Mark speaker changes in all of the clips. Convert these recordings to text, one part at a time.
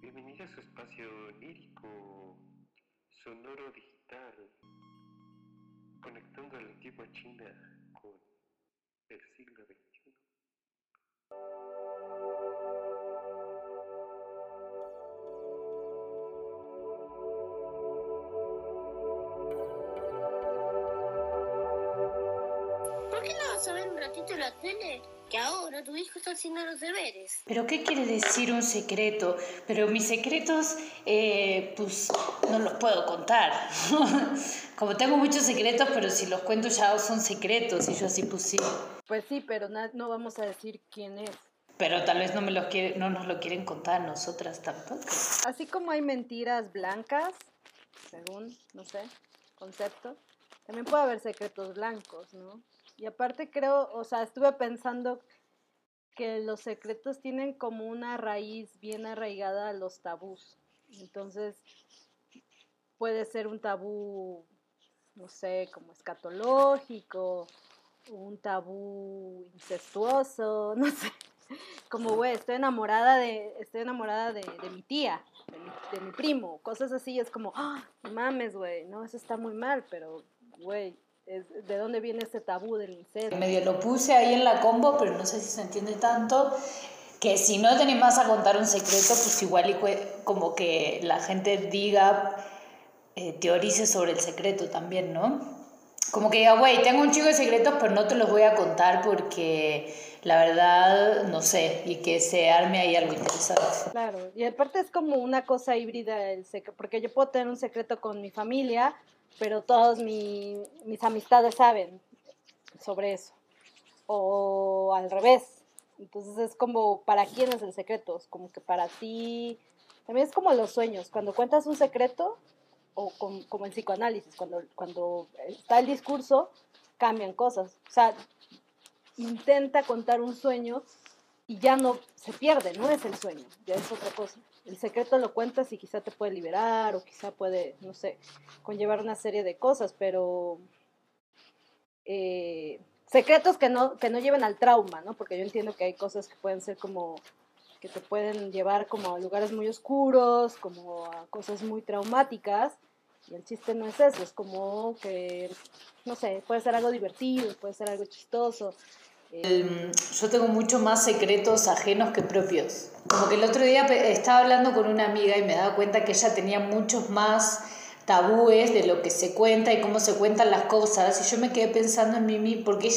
Speaker 1: Bienvenida a su espacio lírico, sonoro digital, conectando a la China con el siglo XXI.
Speaker 2: ¿Por qué no vas a ver un ratito la tele? Que ahora tu hijo está haciendo los deberes.
Speaker 3: ¿Pero qué quiere decir un secreto? Pero mis secretos, eh, pues no los puedo contar. Como tengo muchos secretos, pero si los cuento ya son secretos. Y yo así, pues sí.
Speaker 4: Pues sí, pero no vamos a decir quién es.
Speaker 3: Pero tal vez no, me los quiere, no nos lo quieren contar nosotras tampoco.
Speaker 4: Así como hay mentiras blancas, según, no sé, concepto, también puede haber secretos blancos, ¿no? Y aparte creo, o sea, estuve pensando que los secretos tienen como una raíz bien arraigada a los tabús. Entonces, puede ser un tabú, no sé, como escatológico, un tabú incestuoso, no sé. Como, güey, estoy enamorada de, estoy enamorada de, mi tía, de mi, de mi primo, cosas así, es como, no mames, güey, no, eso está muy mal, pero, güey, ¿de dónde viene este tabú del incesto?
Speaker 3: Medio lo puse ahí en la combo, pero no sé si se entiende tanto. Que si no te animás a contar un secreto, pues igual y como que la gente diga, eh, teorice sobre el secreto también, ¿no? Como que diga, güey, tengo un chico de secretos, pero no te los voy a contar porque la verdad no sé, y que se arme ahí algo interesante.
Speaker 4: Claro, y aparte es como una cosa híbrida el porque yo puedo tener un secreto con mi familia, pero todos mi- mis amistades saben sobre eso. O al revés. Entonces es como, ¿para quién es el secreto? Es como que para ti... También es como los sueños. Cuando cuentas un secreto, o como en psicoanálisis, cuando, cuando está el discurso, cambian cosas. O sea, intenta contar un sueño y ya no se pierde, no es el sueño, ya es otra cosa. El secreto lo cuentas y quizá te puede liberar o quizá puede, no sé, conllevar una serie de cosas, pero eh, secretos que no, que no lleven al trauma, ¿no? Porque yo entiendo que hay cosas que pueden ser como que te pueden llevar como a lugares muy oscuros, como a cosas muy traumáticas, y el chiste no es eso, es como que, no sé, puede ser algo divertido, puede ser algo chistoso.
Speaker 3: El- yo tengo mucho más secretos ajenos que propios. Como que el otro día estaba hablando con una amiga y me daba cuenta que ella tenía muchos más tabúes de lo que se cuenta y cómo se cuentan las cosas. Y yo me quedé pensando en Mimi porque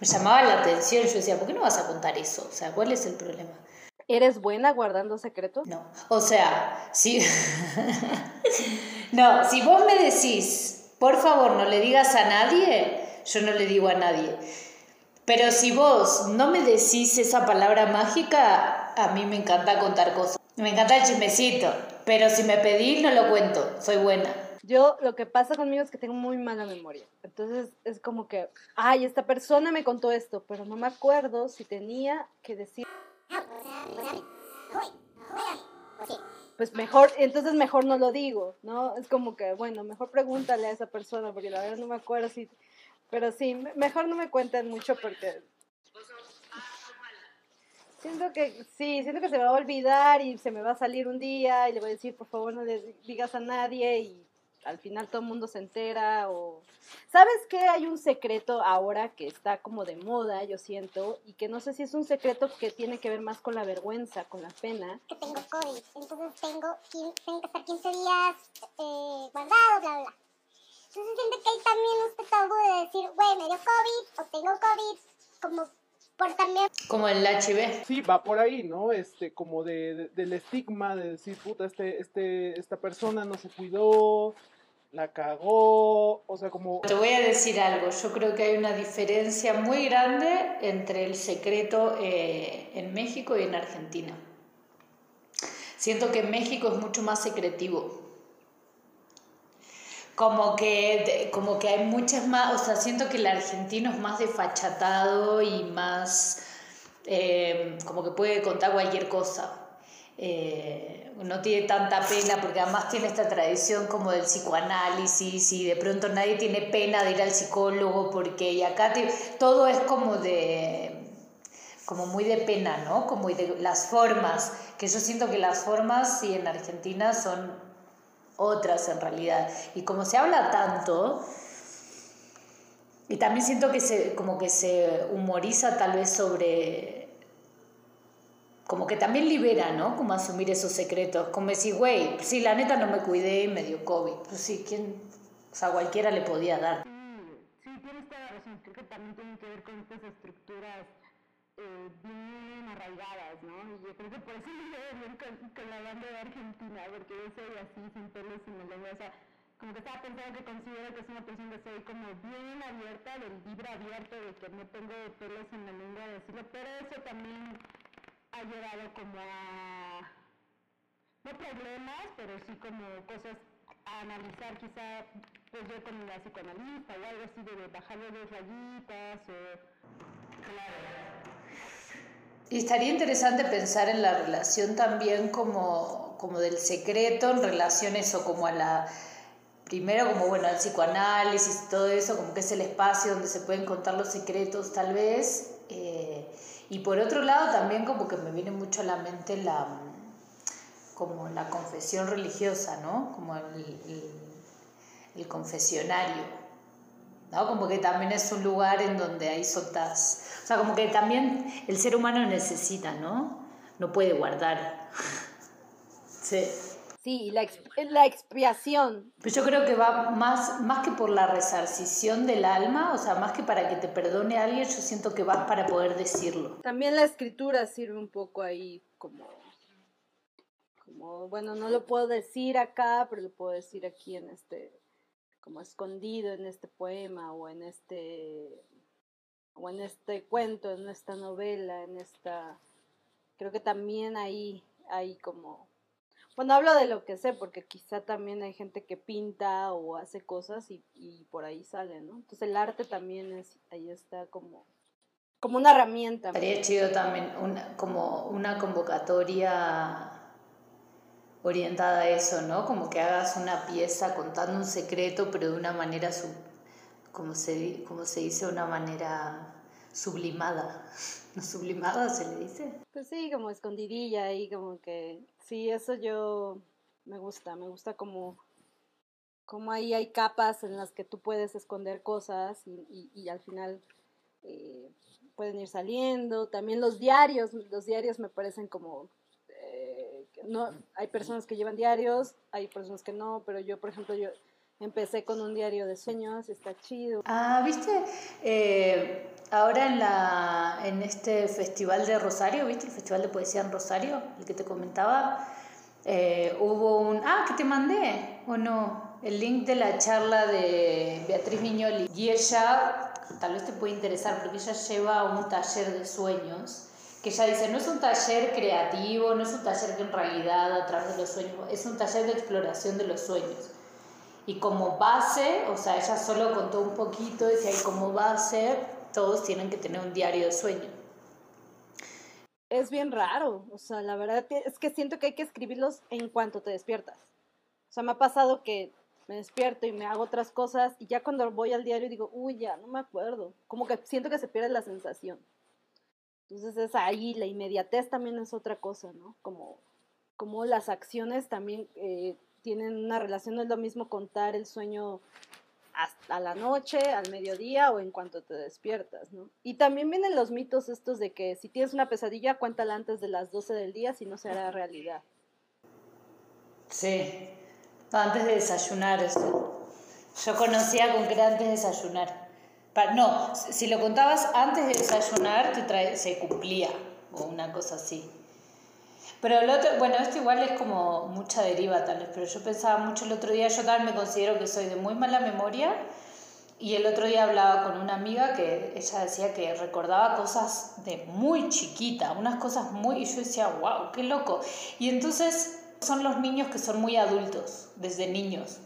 Speaker 3: me llamaba la atención. Yo decía, ¿por qué no vas a contar eso? O sea, ¿cuál es el problema?
Speaker 4: ¿Eres buena guardando secretos?
Speaker 3: No, o sea, si... no, si vos me decís, por favor, no le digas a nadie, yo no le digo a nadie. Pero si vos no me decís esa palabra mágica, a mí me encanta contar cosas. Me encanta el chismecito, pero si me pedís, no lo cuento, soy buena.
Speaker 4: Yo lo que pasa conmigo es que tengo muy mala memoria. Entonces es como que, ay, esta persona me contó esto, pero no me acuerdo si tenía que decir. Pues mejor, entonces mejor no lo digo, ¿no? Es como que, bueno, mejor pregúntale a esa persona, porque la verdad no me acuerdo si. Pero sí, me- mejor no me cuenten mucho porque. Siento que, sí, siento que se me va a olvidar y se me va a salir un día y le voy a decir, por favor, no le digas a nadie y al final todo el mundo se entera o... ¿Sabes qué? Hay un secreto ahora que está como de moda, yo siento, y que no sé si es un secreto que tiene que ver más con la vergüenza, con la pena.
Speaker 5: que tengo COVID, entonces tengo, que estar 15 días eh, guardado, bla, bla. Entonces siento que hay también este tabú de decir, güey, me dio COVID o tengo COVID, como por también
Speaker 3: Como el HIV.
Speaker 6: Sí, va por ahí, ¿no? Este, como de, de- del estigma de decir, puta, este, este, esta persona no se cuidó, la cagó, o sea, como...
Speaker 3: Te voy a decir algo, yo creo que hay una diferencia muy grande entre el secreto eh, en México y en Argentina. Siento que en México es mucho más secretivo. Como que, como que hay muchas más, o sea, siento que el argentino es más desfachatado y más, eh, como que puede contar cualquier cosa. Eh, no tiene tanta pena porque además tiene esta tradición como del psicoanálisis y de pronto nadie tiene pena de ir al psicólogo porque y acá te- todo es como de como muy de pena, ¿no? Como de las formas, que yo siento que las formas, sí, en Argentina son otras en realidad. Y como se habla tanto, y también siento que se, como que se humoriza tal vez sobre, como que también libera, ¿no? Como asumir esos secretos, como decir, güey, sí, la neta no me cuidé y me dio COVID. Pues sí, ¿quién? O sea, cualquiera le podía dar.
Speaker 7: Sí, tienes toda la razón. Creo que también tiene que ver con estas estructuras eh, bien arraigadas, ¿no? Y yo creo que por eso me llevo bien con, con la banda de Argentina, porque yo soy así, sin pelos, sin lengua, o sea, como que estaba pensando que considero que es una persona que soy como bien abierta, del libro abierto, de que no tengo pelos en la lengua de decirlo, pero eso también ha llevado como a, no problemas, pero sí como cosas a analizar quizá, pues yo con la psicoanalista o algo así de bajarle dos rayitas o... Claro.
Speaker 3: Y estaría interesante pensar en la relación también como, como del secreto en relación eso, como a la, primero como bueno, al psicoanálisis y todo eso, como que es el espacio donde se pueden contar los secretos tal vez. eh, y por otro lado también como que me viene mucho a la mente la, como la confesión religiosa, ¿no? Como el, el, el confesionario, ¿no? Como que también es un lugar en donde hay soltas, o sea, como que también el ser humano necesita, ¿no? No puede guardar. Sí.
Speaker 4: Sí, la, exp- la expiación.
Speaker 3: Pero yo creo que va más, más que por la resarcición del alma, o sea, más que para que te perdone alguien, yo siento que vas para poder decirlo.
Speaker 4: También la escritura sirve un poco ahí como, como, bueno, no lo puedo decir acá, pero lo puedo decir aquí en este, como escondido en este poema o en este, o en este cuento, en esta novela, en esta, creo que también ahí hay como, bueno, hablo de lo que sé, porque quizá también hay gente que pinta o hace cosas y, y por ahí sale, ¿no? Entonces el arte también es, ahí está como, como una herramienta.
Speaker 3: Estaría chido también una, como una convocatoria orientada a eso, ¿no? Como que hagas una pieza contando un secreto, pero de una manera, sub, como, se, como se dice, una manera sublimada. ¿No sublimada se le dice?
Speaker 4: Pues sí, como escondidilla ahí, como que sí, eso yo me gusta, me gusta como, como ahí hay capas en las que tú puedes esconder cosas y, y, y al final eh, pueden ir saliendo. También los diarios, los diarios me parecen como, no, hay personas que llevan diarios, hay personas que no, pero yo, por ejemplo, yo empecé con un diario de sueños, está chido.
Speaker 3: Ah, ¿viste? Eh, ahora en, la, en este festival de Rosario, ¿viste? El festival de poesía en Rosario, el que te comentaba, eh, hubo un... Ah, que te mandé, ¿o no? El link de la charla de Beatriz Miñoli. Y ella, tal vez te puede interesar, porque ella lleva un taller de sueños, que ella dice, no es un taller creativo, no es un taller que en realidad a través de los sueños, es un taller de exploración de los sueños. Y como base, o sea, ella solo contó un poquito, decía, y como base, todos tienen que tener un diario de sueño.
Speaker 4: es bien raro, o sea, la verdad es que siento que hay que escribirlos en cuanto te despiertas. O sea, me ha pasado que me despierto y me hago otras cosas y ya cuando voy al diario digo, uy, ya, no me acuerdo. Como que siento que se pierde la sensación. Entonces es ahí, la inmediatez también es otra cosa, ¿no? Como, como las acciones también eh, tienen una relación, no es lo mismo contar el sueño hasta la noche, al mediodía o en cuanto te despiertas, ¿no? Y también vienen los mitos estos de que si tienes una pesadilla, cuéntala antes de las 12 del día, si no será realidad.
Speaker 3: Sí. Antes de desayunar. eso. Yo conocía con que era antes de desayunar. No, si lo contabas antes de desayunar, te trae- se cumplía. O una cosa así. Pero el otro, bueno, esto igual es como mucha deriva tal vez, pero yo pensaba mucho el otro día, yo también me considero que soy de muy mala memoria y el otro día hablaba con una amiga que ella decía que recordaba cosas de muy chiquita, unas cosas muy, y yo decía, wow, qué loco. Y entonces son los niños que son muy adultos, desde niños.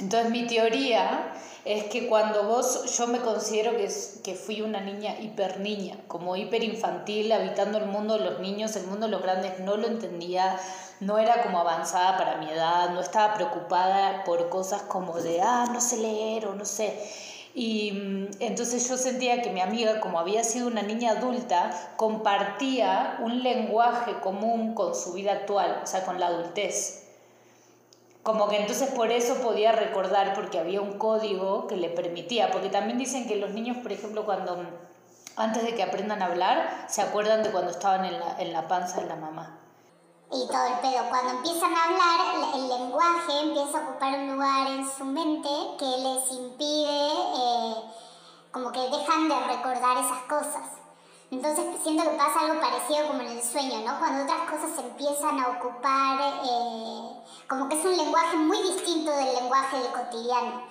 Speaker 3: Entonces mi teoría es que cuando vos, yo me considero que, que fui una niña hiper niña, como hiper infantil, habitando el mundo de los niños, el mundo de los grandes, no lo entendía, no era como avanzada para mi edad, no estaba preocupada por cosas como de, ah, no sé leer o no sé. Y mm, entonces yo sentía que mi amiga, como había sido una niña adulta, compartía un lenguaje común con su vida actual, o sea, con la adultez. Como que entonces por eso podía recordar, porque había un código que le permitía, porque también dicen que los niños, por ejemplo, cuando antes de que aprendan a hablar, se acuerdan de cuando estaban en la, en la panza de la mamá.
Speaker 5: Y todo el pedo. Cuando empiezan a hablar, el lenguaje empieza a ocupar un lugar en su mente que les impide, eh, como que dejan de recordar esas cosas. Entonces siento que pasa algo parecido como en el sueño, ¿no? Cuando otras cosas empiezan a ocupar, eh, como que es un lenguaje muy distinto del lenguaje del cotidiano.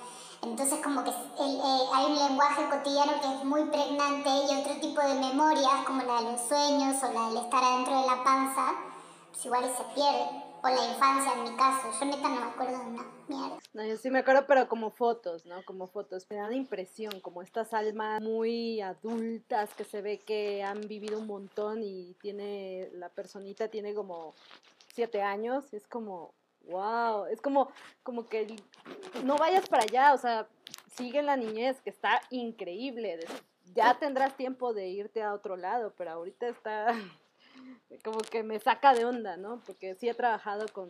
Speaker 5: Entonces como que eh, hay un lenguaje cotidiano que es muy pregnante y otro tipo de memorias, como la de los sueños o la del estar adentro de la panza, pues igual se pierde. O la infancia en mi caso, yo neta no me acuerdo de una.
Speaker 4: No, yo sí me acuerdo, pero como fotos, ¿no? Como fotos. Me da la impresión, como estas almas muy adultas que se ve que han vivido un montón y tiene, la personita tiene como siete años, es como, wow, es como, como que no vayas para allá, o sea, sigue la niñez, que está increíble. Ya tendrás tiempo de irte a otro lado, pero ahorita está como que me saca de onda, ¿no? Porque sí he trabajado con,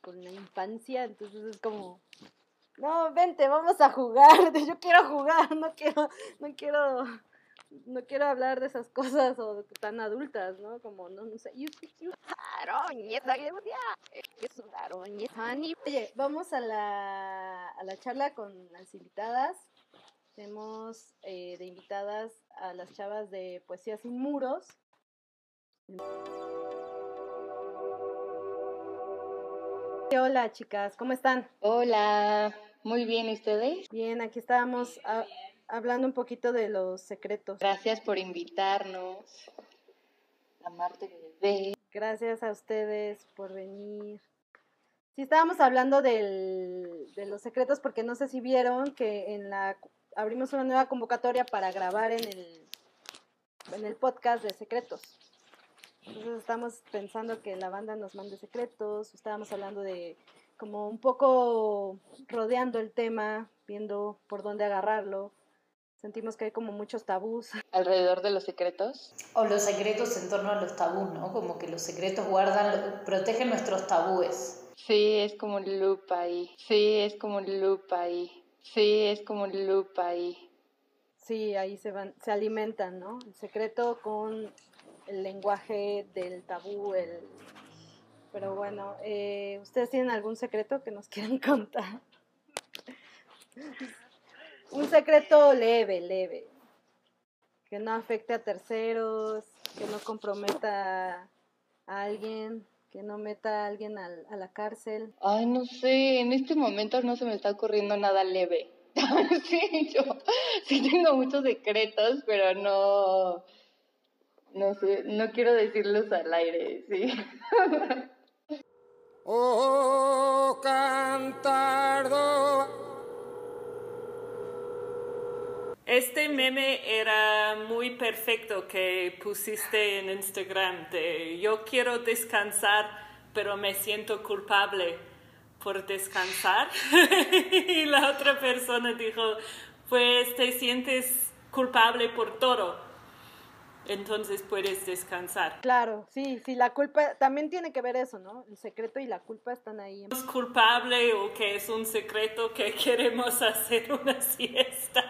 Speaker 4: con, la infancia, entonces es como, no, vente, vamos a jugar, yo quiero jugar, no quiero, no quiero, no quiero hablar de esas cosas o tan adultas, ¿no? Como, no, no sé, Oye, vamos a la, a la charla con las invitadas. Tenemos eh, de invitadas a las chavas de Poesía Sin Muros, Hola chicas, ¿cómo están?
Speaker 8: Hola, muy bien, ¿y ustedes?
Speaker 4: Bien, aquí estábamos hablando un poquito de los secretos.
Speaker 8: Gracias por invitarnos. Amarte bebé.
Speaker 4: Gracias a ustedes por venir. Sí, estábamos hablando del, de los secretos porque no sé si vieron que en la abrimos una nueva convocatoria para grabar en el, en el podcast de secretos. Entonces estamos pensando que la banda nos mande secretos, estábamos hablando de como un poco rodeando el tema, viendo por dónde agarrarlo. Sentimos que hay como muchos tabús.
Speaker 8: ¿Alrededor de los secretos?
Speaker 3: O los secretos en torno a los tabús, ¿no? Como que los secretos guardan, protegen nuestros tabúes.
Speaker 8: Sí, es como un loop ahí. Sí, es como un loop ahí. Sí, es como un loop ahí.
Speaker 4: Sí, ahí se van, se alimentan, ¿no? El secreto con el lenguaje del tabú, el... Pero bueno, eh, ¿ustedes tienen algún secreto que nos quieran contar? Un secreto leve, leve. Que no afecte a terceros, que no comprometa a alguien, que no meta a alguien a, a la cárcel.
Speaker 8: Ay, no sé, en este momento no se me está ocurriendo nada leve. sí, yo sí tengo muchos secretos, pero no no sé, no quiero decirlos al aire, sí. oh, cantardo.
Speaker 9: Este meme era muy perfecto que pusiste en Instagram de yo quiero descansar, pero me siento culpable por descansar. y la otra persona dijo, pues te sientes culpable por todo entonces puedes descansar.
Speaker 4: Claro, sí, sí, la culpa también tiene que ver eso, ¿no? El secreto y la culpa están ahí.
Speaker 9: ¿Es culpable o que es un secreto que queremos hacer una siesta?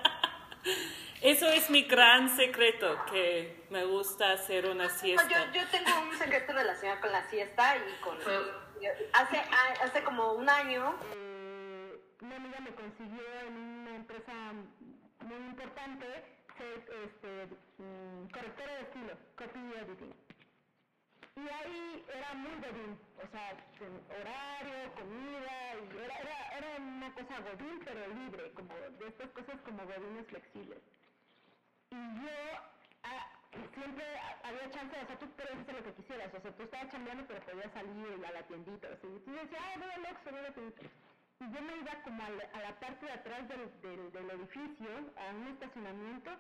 Speaker 9: Eso es mi gran secreto, que me gusta hacer una siesta.
Speaker 10: Yo, yo tengo un secreto relacionado con la siesta y con... Hace, hace como un año...
Speaker 7: Eh, una amiga me consiguió en una empresa muy importante este, mm, correctora de estilo, copy editing. Y ahí era muy godín, o sea, horario, comida, era, era, era una cosa godín, pero libre, como de estas cosas como godines flexibles. Y yo ah, siempre había chance, o sea, tú podías hacer lo que quisieras, o sea, tú estabas chambeando, pero podías salir a la tiendita, o sea, y tú decías, ah, voy al Oxxo, voy a la tiendita. Y yo me iba como a la, parte de atrás del, del, del edificio, a un estacionamiento,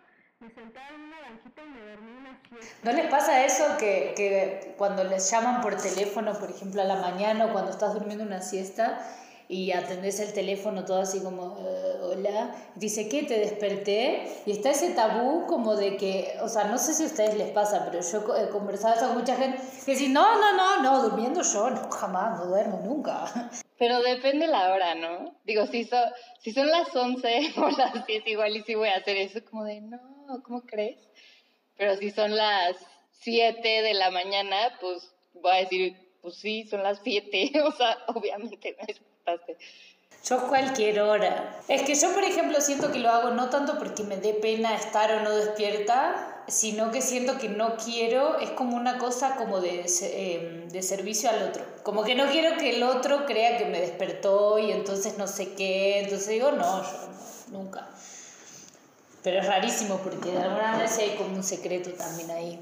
Speaker 7: me sentaba en una banquita y me dormí una siesta.
Speaker 3: ¿No les pasa eso que, que, cuando les llaman por teléfono, por ejemplo, a la mañana o cuando estás durmiendo una siesta y atendés el teléfono todo así como, "Eh, hola, dice, ¿qué? Te desperté, y está ese tabú como de que, o sea, no sé si a ustedes les pasa, pero yo he conversado eso con mucha gente que dice, no, no, no, no, durmiendo yo, no, jamás, no duermo nunca.
Speaker 8: Pero depende la hora, ¿no? Digo, si, so, si son las 11 o las 10, igual y sí voy a hacer eso, como de, no, ¿cómo crees? Pero si son las 7 de la mañana, pues voy a decir, pues sí, son las 7, o sea, obviamente me
Speaker 3: Yo cualquier hora. Es que yo, por ejemplo, siento que lo hago no tanto porque me dé pena estar o no despierta, sino que siento que no quiero, es como una cosa como de, em, de servicio al otro. Como que no quiero que el otro crea que me despertó y entonces no sé qué, entonces digo, no, yo nunca. Pero es rarísimo porque de alguna sí hay como un secreto también ahí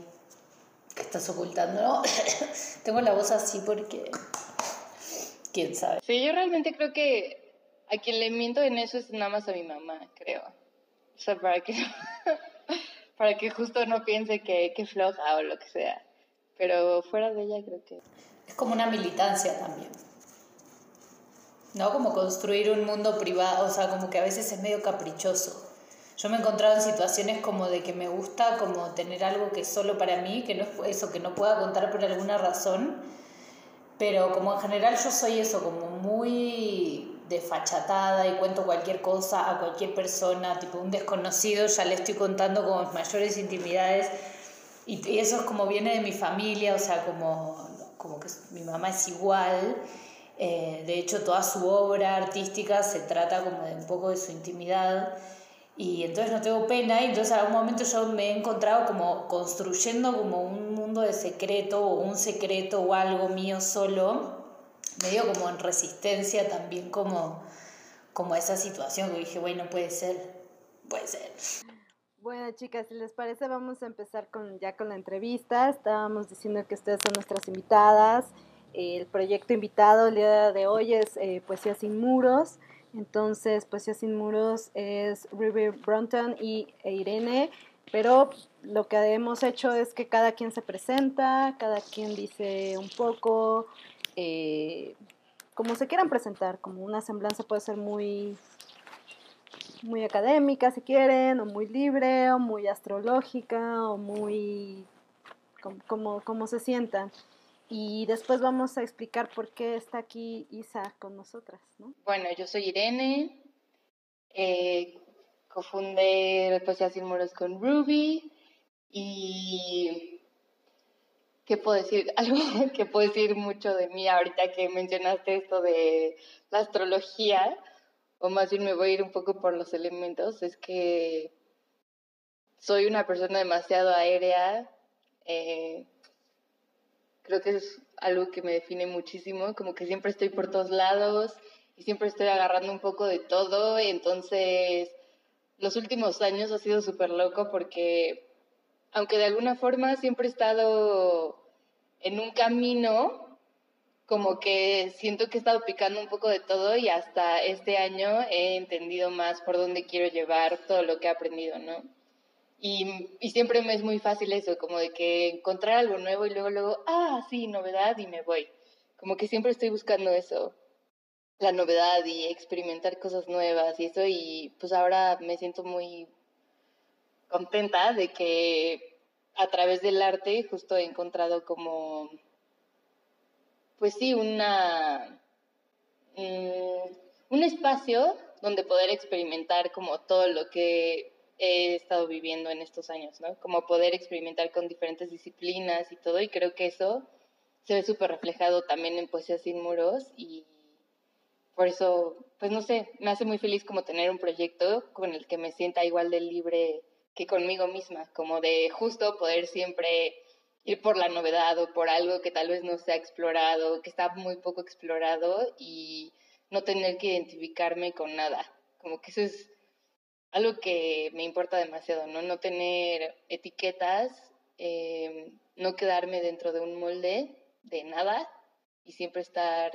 Speaker 3: que estás ocultando, ¿no? Tengo la voz así porque... ¿Quién sabe?
Speaker 8: Sí, yo realmente creo que a quien le miento en eso es nada más a mi mamá, creo. O sea, para que, para que justo no piense que, que floja o lo que sea. Pero fuera de ella creo que...
Speaker 3: Es como una militancia también. ¿No? Como construir un mundo privado, o sea, como que a veces es medio caprichoso. Yo me he encontrado en situaciones como de que me gusta como tener algo que es solo para mí, que no es eso, que no pueda contar por alguna razón, pero como en general yo soy eso, como muy desfachatada y cuento cualquier cosa a cualquier persona, tipo un desconocido, ya le estoy contando como mis mayores intimidades y, y eso es como viene de mi familia, o sea, como, como que mi mamá es igual. Eh, de hecho, toda su obra artística se trata como de un poco de su intimidad. Y entonces no tengo pena. Y entonces a algún momento yo me he encontrado como construyendo como un mundo de secreto o un secreto o algo mío solo. Medio como en resistencia también como, como esa situación dije, bueno, puede ser, puede ser.
Speaker 4: Bueno, chicas, si les parece, vamos a empezar con, ya con la entrevista. Estábamos diciendo que ustedes son nuestras invitadas. El proyecto invitado el día de hoy es eh, Poesía sin Muros. Entonces, Poesía sin Muros es Ruby Brunton y e Irene. Pero lo que hemos hecho es que cada quien se presenta, cada quien dice un poco, eh, como se quieran presentar, como una semblanza puede ser muy muy académica si quieren, o muy libre, o muy astrológica, o muy como, como, se sientan. Y después vamos a explicar por qué está aquí Isa con nosotras, ¿no?
Speaker 8: Bueno, yo soy Irene, eh, cofundé Poesía Sin Muros con Ruby y... ¿Qué puedo decir? Algo que puedo decir mucho de mí ahorita que mencionaste esto de la astrología, o más bien me voy a ir un poco por los elementos, es que soy una persona demasiado aérea. eh, creo que es algo que me define muchísimo, como que siempre estoy por todos lados y siempre estoy agarrando un poco de todo. Entonces, los últimos años ha sido súper loco porque, aunque de alguna forma siempre he estado en un camino, como que siento que he estado picando un poco de todo y hasta este año he entendido más por dónde quiero llevar todo lo que he aprendido, ¿no? Y, y siempre me es muy fácil eso, como de que encontrar algo nuevo y luego, luego, ah, sí, novedad y me voy. Como que siempre estoy buscando eso, la novedad y experimentar cosas nuevas y eso, y pues ahora me siento muy contenta de que a través del arte justo he encontrado como, pues sí, una, mm, un espacio donde poder experimentar como todo lo que he estado viviendo en estos años, ¿no? Como poder experimentar con diferentes disciplinas y todo, y creo que eso se ve súper reflejado también en Poesía Sin Muros, y por eso, pues no sé, me hace muy feliz como tener un proyecto con el que me sienta igual de libre que conmigo misma, como de justo poder siempre ir por la novedad o por algo que tal vez no se ha explorado, que está muy poco explorado y no tener que identificarme con nada. Como que eso es algo que me importa demasiado, ¿no? No tener etiquetas, eh, no quedarme dentro de un molde de nada y siempre estar,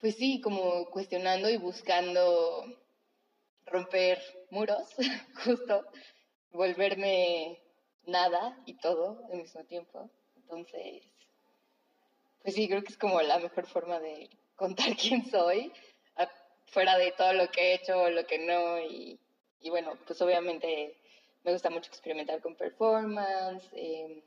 Speaker 8: pues sí, como cuestionando y buscando romper muros, justo, volverme nada y todo al mismo tiempo. Entonces, pues sí, creo que es como la mejor forma de contar quién soy, fuera de todo lo que he hecho o lo que no. Y, y bueno, pues obviamente me gusta mucho experimentar con performance. eh,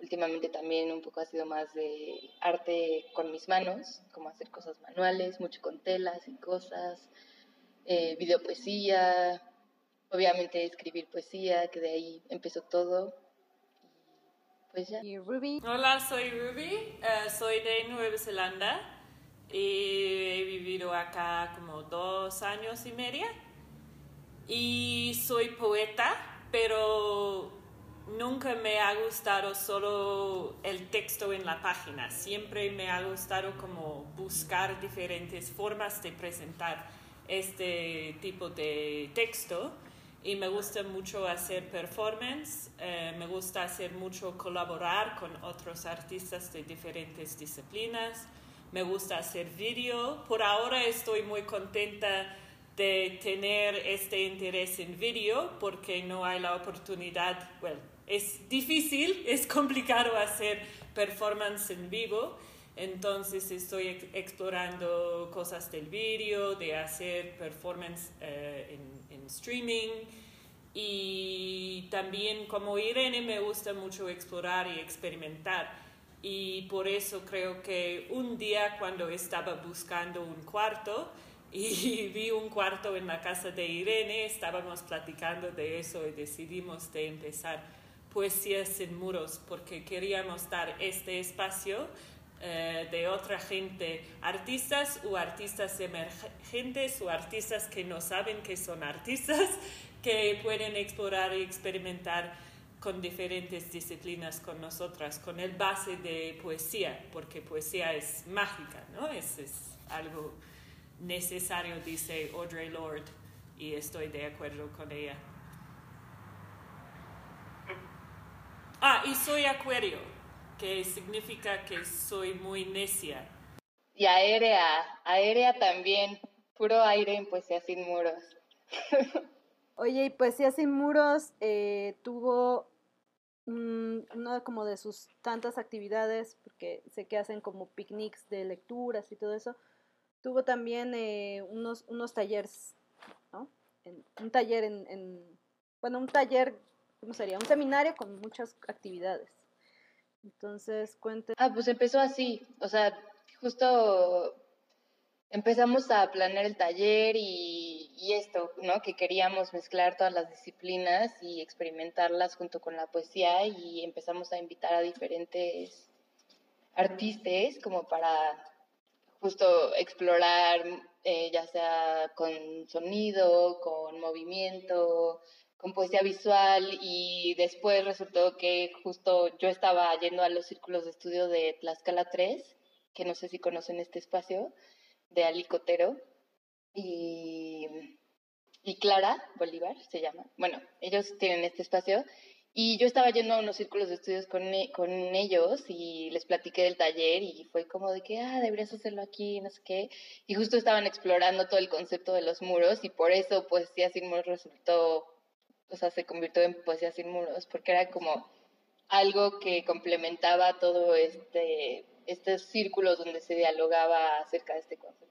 Speaker 8: últimamente también un poco ha sido más de arte con mis manos, como hacer cosas manuales, mucho con telas y cosas, eh, videopoesía, obviamente escribir poesía, que de ahí empezó todo. Pues ya.
Speaker 4: Y Ruby,
Speaker 9: Hola, soy Ruby, eh, soy de Nueva Zelanda he vivido acá como dos años y media. Y soy poeta, pero nunca me ha gustado solo el texto en la página, siempre me ha gustado como buscar diferentes formas de presentar este tipo de texto. Y me gusta mucho hacer performance, eh, me gusta hacer mucho colaborar con otros artistas de diferentes disciplinas, me gusta hacer vídeo. Por ahora estoy muy contenta de tener este interés en vídeo porque no hay la oportunidad, bueno, es difícil, es complicado hacer performance en vivo. Entonces estoy ex- explorando cosas del vídeo, de hacer performance eh, en streaming y también como Irene me gusta mucho explorar y experimentar y por eso creo que un día cuando estaba buscando un cuarto y vi un cuarto en la casa de Irene, estábamos platicando de eso y decidimos de empezar poesías en muros porque queríamos dar este espacio eh, de otra gente, artistas o artistas emergentes o artistas que no saben que son artistas, que pueden explorar y experimentar con diferentes disciplinas con nosotras, con el base de poesía, porque poesía es mágica, ¿no? Es, es algo necesario, dice Audre Lorde, y estoy de acuerdo con ella. Ah, y soy acuario, que significa que soy muy necia.
Speaker 8: Y aérea, aérea también, puro aire en poesía sin muros.
Speaker 4: Oye, y Poesía Sin Muros eh, tuvo mm, una como de sus tantas actividades, porque sé que hacen como picnics de lecturas y todo eso. Tuvo también eh, unos, unos talleres, ¿no? En- un taller en, en- bueno, un taller, ¿cómo sería? Un seminario con muchas actividades. Entonces, cuente.
Speaker 8: Ah, pues empezó así, o sea, justo empezamos a planear el taller y, y esto, ¿no? Que queríamos mezclar todas las disciplinas y experimentarlas junto con la poesía y empezamos a invitar a diferentes artistas como para justo explorar, eh, ya sea con sonido, con movimiento, con poesía visual y después resultó que justo yo estaba yendo a los círculos de estudio de Tlaxcala 3, que no sé si conocen este espacio, de Alicotero, y, Clara Bolívar se llama. Bueno, ellos tienen este espacio y yo estaba yendo a unos círculos de estudios con, e- con ellos y les platiqué del taller y fue como de que, ah, deberías hacerlo aquí, no sé qué. Y justo estaban explorando todo el concepto de los muros y por eso Poesía sin muros resultó, o sea, se convirtió en Poesía sin muros, porque era como algo que complementaba todo este estos círculos donde se dialogaba acerca de este concepto.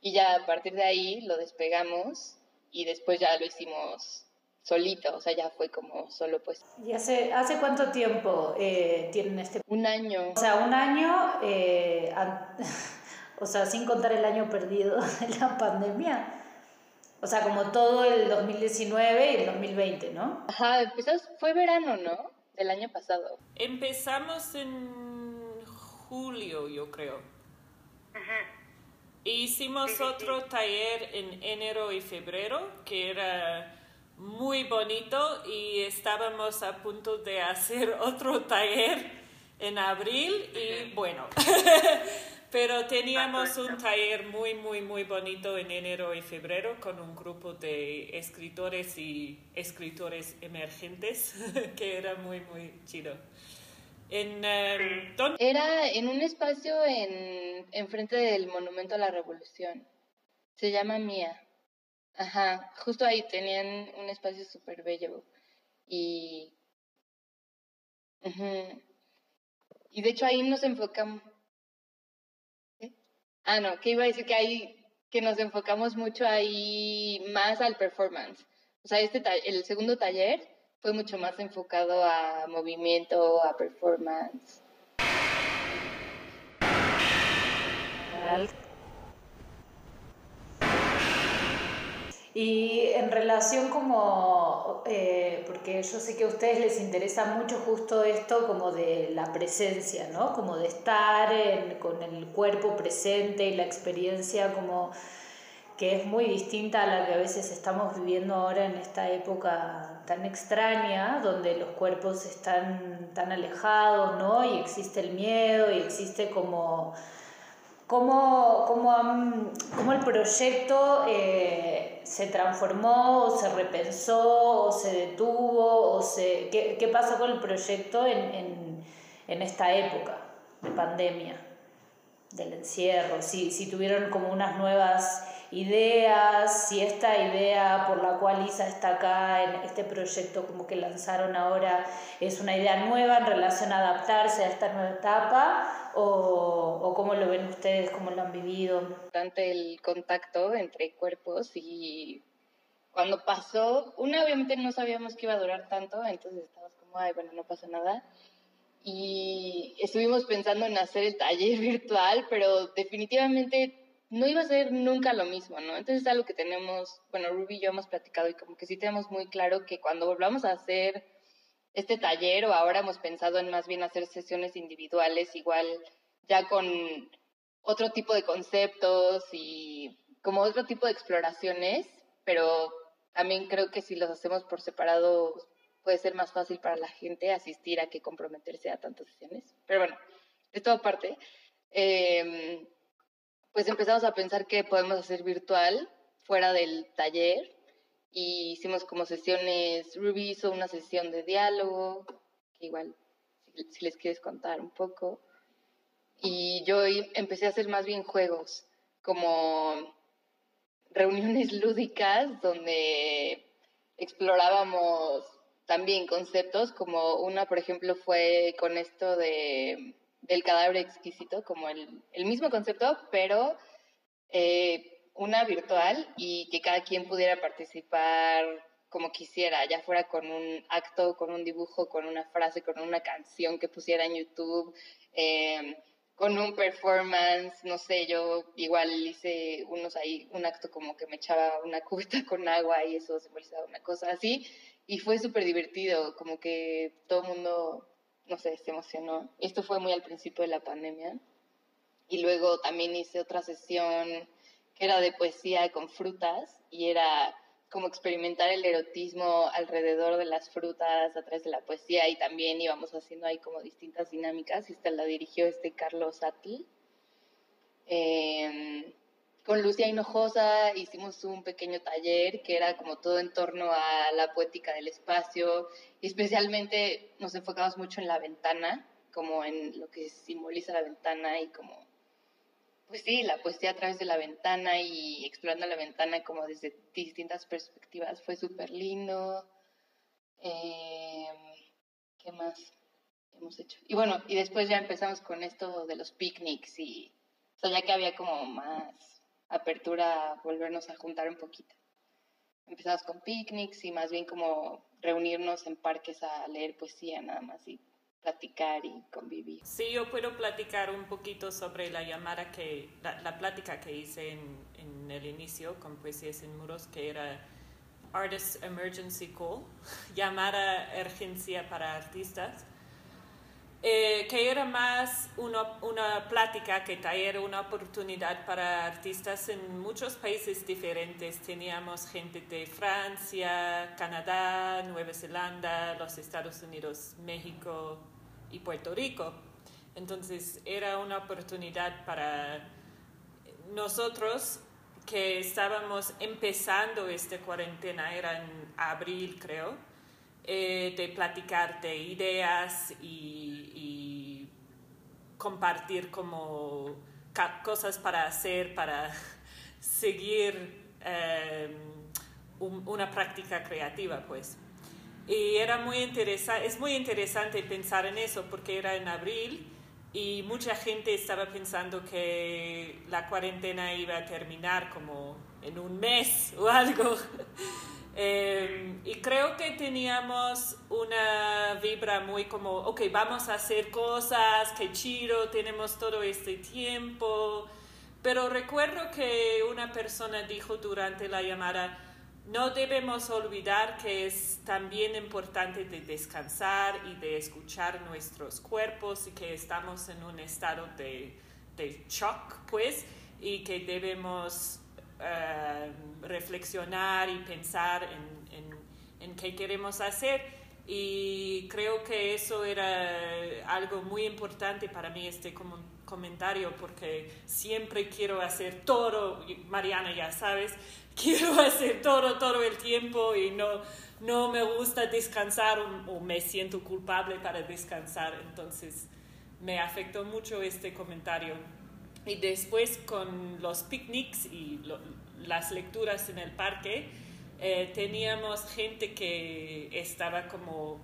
Speaker 8: Y ya a partir de ahí lo despegamos y después ya lo hicimos solito, o sea, ya fue como solo pues
Speaker 3: ¿Y hace, hace cuánto tiempo eh, tienen este...
Speaker 8: un año.
Speaker 3: O sea, un año, eh, an- o sea, sin contar el año perdido de la pandemia. O sea, como todo el 2019 y el 2020, ¿no?
Speaker 8: Ajá, empezó, fue verano, ¿no? Del año pasado.
Speaker 9: Empezamos en julio, yo creo. Hicimos otro taller en enero y febrero que era muy bonito y estábamos a punto de hacer otro taller en abril y bueno, pero teníamos un taller muy, muy, muy bonito en enero y febrero con un grupo de escritores y escritores emergentes que era muy, muy chido. En, em, ¿dónde-
Speaker 8: Era en un espacio en enfrente del Monumento a la Revolución. Se llama Mía. Ajá, justo ahí tenían un espacio súper bello. Y... ujú. Y de hecho ahí nos enfocamos... ¿Qué? Ah, no, que iba a decir que hay que nos enfocamos mucho ahí más al performance. O sea, este el segundo taller fue mucho más enfocado a movimiento, a performance.
Speaker 3: Y en relación como, eh, porque yo sé que a ustedes les interesa mucho justo esto como de la presencia, ¿no? Como de estar con el cuerpo presente y la experiencia como que es muy distinta a la que a veces estamos viviendo ahora en esta época tan extraña, donde los cuerpos están tan alejados, ¿no? Y existe el miedo y existe como cómo, cómo, el proyecto eh, se transformó se repensó o se detuvo o se, qué, qué pasó con el proyecto en, en, en, esta época de pandemia, del encierro, si, si tuvieron como unas nuevas ideas, si esta idea por la cual Isa está acá en este proyecto como que lanzaron ahora es una idea nueva en relación a adaptarse a esta nueva etapa o, o cómo lo ven ustedes, cómo lo han vivido.
Speaker 8: Bastante el contacto entre cuerpos y cuando pasó, una obviamente no sabíamos que iba a durar tanto, entonces estábamos como, ay, bueno, no pasa nada. Y estuvimos pensando en hacer el taller virtual, pero definitivamente no iba a ser nunca lo mismo, ¿no? Entonces es algo que tenemos, bueno, Ruby y yo hemos platicado y como que sí tenemos muy claro que cuando volvamos a hacer este taller o ahora hemos pensado en más bien hacer sesiones individuales, igual ya con otro tipo de conceptos y como otro tipo de exploraciones, pero también creo que si los hacemos por separado puede ser más fácil para la gente asistir a que comprometerse a tantas sesiones. Pero bueno, esto aparte. Eh, pues empezamos a pensar que podemos hacer virtual fuera del taller y hicimos como sesiones, Ruby hizo una sesión de diálogo, que igual si, les quieres contar un poco, y yo empecé a hacer más bien juegos, como reuniones lúdicas donde explorábamos también conceptos, como una, por ejemplo, fue con esto de del cadáver exquisito, como el, el mismo concepto, pero eh, una virtual y que cada quien pudiera participar como quisiera, ya fuera con un acto, con un dibujo, con una frase, con una canción que pusiera en YouTube, em, con un performance, no sé, yo igual hice unos ahí, un acto como que me echaba una cubeta con agua y eso simbolizaba una cosa así, y fue súper divertido, como que todo el mundo no sé, se emocionó. Esto fue muy al principio de la pandemia. Y luego también hice otra sesión que era de poesía con frutas y era como experimentar el erotismo alrededor de las frutas a través de la poesía y también íbamos haciendo ahí como distintas dinámicas esta la dirigió este Carlos Atl. Eh, con Lucia Hinojosa hicimos un pequeño taller que era como todo en torno a la poética del espacio y especialmente nos enfocamos mucho en la ventana, como en lo que simboliza la ventana y como, pues sí, la poesía a través de la ventana y explorando la ventana como desde distintas perspectivas. Fue súper lindo. Em, ¿Qué más hemos hecho? Y bueno, y después ya empezamos con esto de los picnics y, ya que había como más apertura a volvernos a juntar un poquito. Empezamos con picnics y más bien como reunirnos en parques a leer poesía nada más y platicar y convivir.
Speaker 9: Sí, yo puedo platicar un poquito sobre la llamada que, la, plática que hice en, en, el inicio con Poesías en Muros, que era Artist Emergency Call, llamada urgencia para artistas. Eh, que era más una, una, plática que taller, una oportunidad para artistas en muchos países diferentes. Teníamos gente de Francia, Canadá, Nueva Zelanda, los Estados Unidos, México y Puerto Rico. Entonces era una oportunidad para nosotros que estábamos empezando esta cuarentena, era en abril creo, eh, de platicar de ideas y, compartir como cosas para hacer, para seguir em, una práctica creativa, pues. Y era muy interesante, es muy interesante pensar en eso porque era en abril y mucha gente estaba pensando que la cuarentena iba a terminar como en un mes o algo. Eh, y creo que teníamos una vibra muy como, ok, vamos a hacer cosas, qué chido, tenemos todo este tiempo. Pero recuerdo que una persona dijo durante la llamada, no debemos olvidar que es también importante de descansar y de escuchar nuestros cuerpos y que estamos en un estado de, de shock, pues, y que debemos eh, reflexionar y pensar en, qué queremos hacer. Y creo que eso era algo muy importante para mí, este comentario, porque siempre quiero hacer todo, Mariana ya sabes, quiero hacer todo, todo el tiempo y no, no me gusta descansar o me siento culpable para descansar. Entonces me afectó mucho este comentario. Y después con los picnics y las lecturas en el parque, eh, teníamos gente que estaba como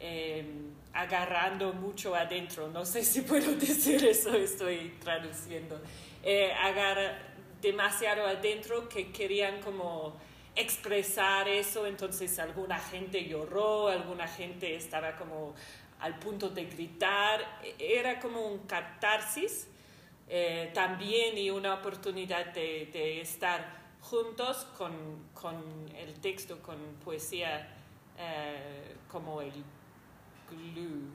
Speaker 9: eh, agarrando mucho adentro. No sé si puedo decir eso, estoy traduciendo. Eh, agarra demasiado adentro que querían como expresar eso, entonces alguna gente lloró, alguna gente estaba como al punto de gritar, era como un catarsis eh, también y una oportunidad de, de estar juntos con, con, el texto, con poesía eh, como el glue.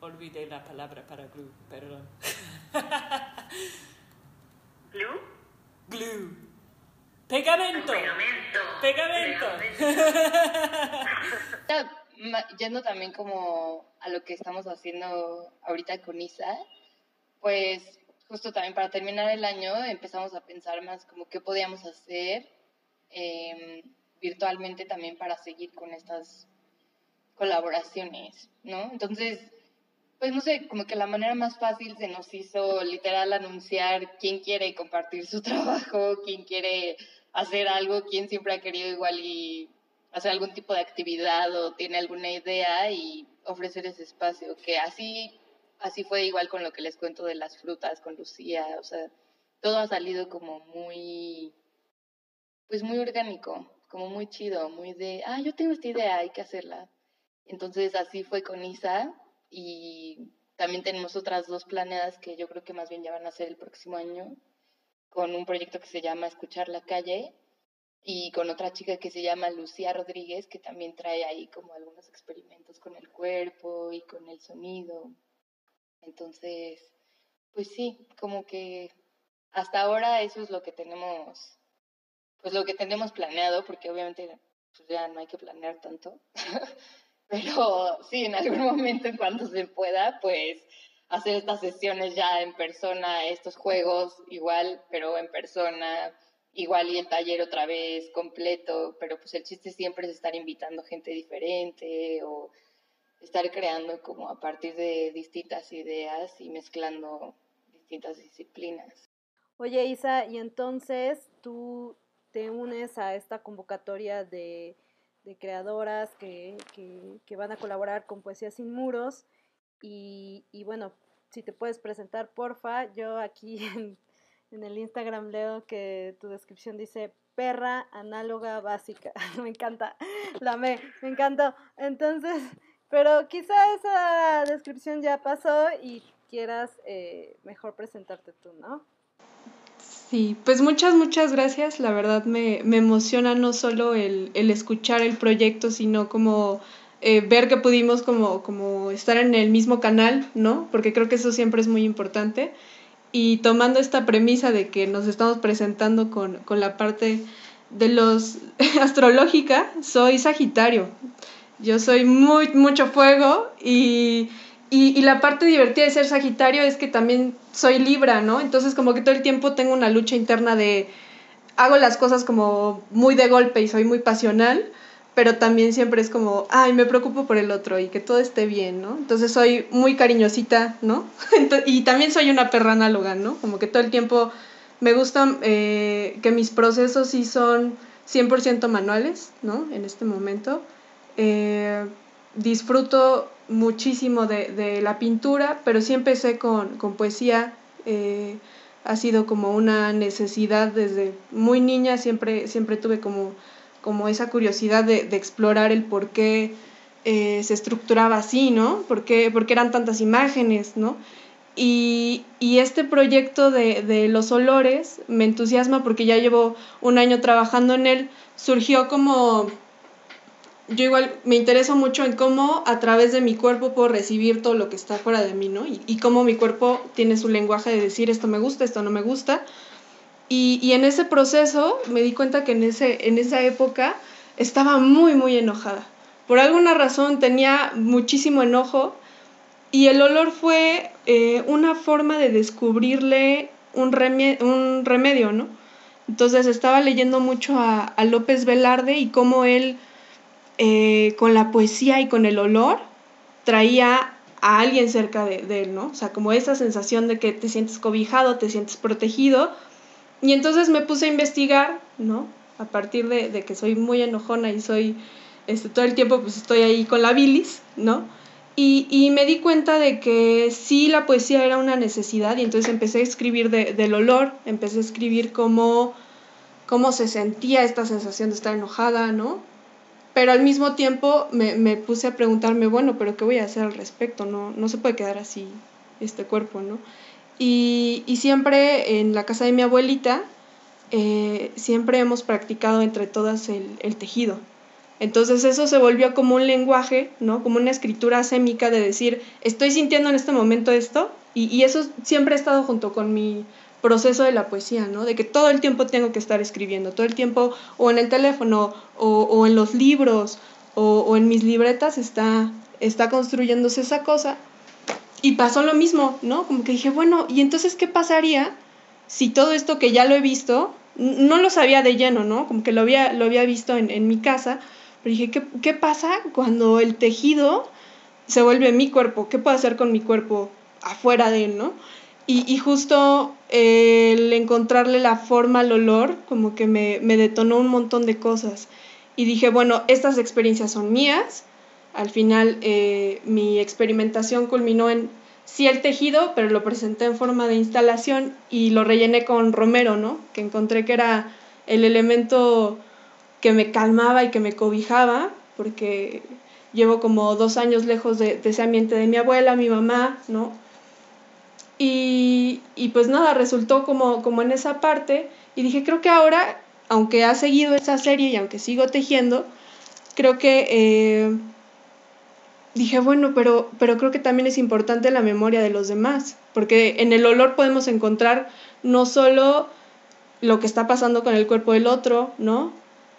Speaker 9: Olvidé la palabra para glue, perdón.
Speaker 10: ¿Glue?
Speaker 9: Glue. Pegamento.
Speaker 10: Pegamento.
Speaker 8: Pegamento. Yendo también como a lo que estamos haciendo ahorita con Isa, pues justo también para terminar el año empezamos a pensar más como qué podíamos hacer eh, virtualmente también para seguir con estas colaboraciones, ¿no? Entonces, pues no sé, como que la manera más fácil se nos hizo literal anunciar quién quiere compartir su trabajo, quién quiere hacer algo, quién siempre ha querido igual y hacer algún tipo de actividad o tiene alguna idea y ofrecer ese espacio, que así así fue igual con lo que les cuento de las frutas, con Lucía, o sea, todo ha salido como muy, pues muy orgánico, como muy chido, muy de, ah, yo tengo esta idea, hay que hacerla. Entonces así fue con Isa y también tenemos otras dos planeadas que yo creo que más bien ya van a ser el próximo año, con un proyecto que se llama Escuchar la calle y con otra chica que se llama Lucía Rodríguez, que también trae ahí como algunos experimentos con el cuerpo y con el sonido. Entonces, pues sí, como que hasta ahora eso es lo que tenemos, pues lo que tenemos planeado, porque obviamente pues ya no hay que planear tanto. Pero sí, en algún momento, en cuanto se pueda, pues hacer estas sesiones ya en persona, estos juegos igual, pero en persona, igual y el taller otra vez completo, pero pues el chiste siempre es estar invitando gente diferente o estar creando como a partir de distintas ideas y mezclando distintas disciplinas.
Speaker 4: Oye Isa, y entonces tú te unes a esta convocatoria de, de creadoras que, que, que, van a colaborar con Poesía Sin Muros y, y, bueno, si te puedes presentar, porfa, yo aquí en, en el Instagram leo que tu descripción dice perra análoga básica. me encanta, la me, me encantó. Entonces, pero quizá esa descripción ya pasó y quieras eh, mejor presentarte tú, ¿no?
Speaker 11: Sí, pues muchas, muchas gracias. La verdad me, me emociona no solo el, el, escuchar el proyecto, sino como eh, ver que pudimos como, como estar en el mismo canal, ¿no? Porque creo que eso siempre es muy importante. Y tomando esta premisa de que nos estamos presentando con, con la parte de los astrológica, soy Sagitario. Yo soy muy, mucho fuego y, y, y, la parte divertida de ser Sagitario es que también soy Libra, ¿no? Entonces como que todo el tiempo tengo una lucha interna de hago las cosas como muy de golpe y soy muy pasional, pero también siempre es como, ay, me preocupo por el otro y que todo esté bien, ¿no? Entonces soy muy cariñosita, ¿no? y también soy una perra análoga, ¿no? Como que todo el tiempo me gusta eh, que mis procesos sí son 100% manuales, ¿no? En este momento. Eh, disfruto muchísimo de, de, la pintura, pero sí empecé con, con poesía. Eh, ha sido como una necesidad desde muy niña, siempre, siempre tuve como, como esa curiosidad de, de explorar el por qué eh, se estructuraba así, ¿no? ¿Por qué, por qué eran tantas imágenes, ¿no? Y, y, este proyecto de, de, los olores me entusiasma porque ya llevo un año trabajando en él. Surgió como yo igual me intereso mucho en cómo a través de mi cuerpo puedo recibir todo lo que está fuera de mí, ¿no? Y, y cómo mi cuerpo tiene su lenguaje de decir esto me gusta, esto no me gusta. Y, y, en ese proceso me di cuenta que en, ese, en esa época estaba muy, muy enojada. Por alguna razón tenía muchísimo enojo y el olor fue eh, una forma de descubrirle un, un remedio, ¿no? Entonces estaba leyendo mucho a, a López Velarde y cómo él eh, con la poesía y con el olor traía a alguien cerca de, él, ¿no? O sea, como esa sensación de que te sientes cobijado, te sientes protegido. Y entonces me puse a investigar, ¿no? A partir de, de que soy muy enojona y soy, este, todo el tiempo pues estoy ahí con la bilis, ¿no? Y, y, me di cuenta de que sí la poesía era una necesidad y entonces empecé a escribir de, del olor, empecé a escribir cómo, cómo se sentía esta sensación de estar enojada, ¿no? Pero al mismo tiempo me, me, puse a preguntarme, bueno, pero ¿qué voy a hacer al respecto? No, no se puede quedar así este cuerpo, ¿no? Y, y siempre en la casa de mi abuelita, eh, siempre hemos practicado entre todas el, tejido. Entonces eso se volvió como un lenguaje, ¿no? Como una escritura sémica de decir, estoy sintiendo en este momento esto, y, y eso siempre ha estado junto con mi, proceso de la poesía, ¿no? De que todo el tiempo tengo que estar escribiendo, todo el tiempo o en el teléfono o, o en los libros o, o, en mis libretas está, está construyéndose esa cosa. Y pasó lo mismo, ¿no? Como que dije, bueno, ¿y entonces qué pasaría si todo esto que ya lo he visto, no lo sabía de lleno, ¿no? Como que lo había, lo había visto en, en mi casa, pero dije, ¿qué, ¿qué pasa cuando el tejido se vuelve mi cuerpo? ¿Qué puedo hacer con mi cuerpo afuera de él, ¿no? Y, justo eh, el encontrarle la forma al olor, como que me, me detonó un montón de cosas. Y dije, bueno, estas experiencias son mías. Al final eh, mi experimentación culminó en sí el tejido, pero lo presenté en forma de instalación y lo rellené con romero, ¿no? Que encontré que era el elemento que me calmaba y que me cobijaba, porque llevo como dos años lejos de, de ese ambiente de mi abuela, mi mamá, ¿no? Y, y, pues nada, resultó como, como en esa parte. Y dije, creo que ahora, aunque ha seguido esa serie y aunque sigo tejiendo, creo que eh, dije, bueno, pero, pero creo que también es importante la memoria de los demás, porque en el olor podemos encontrar no solo lo que está pasando con el cuerpo del otro, ¿no?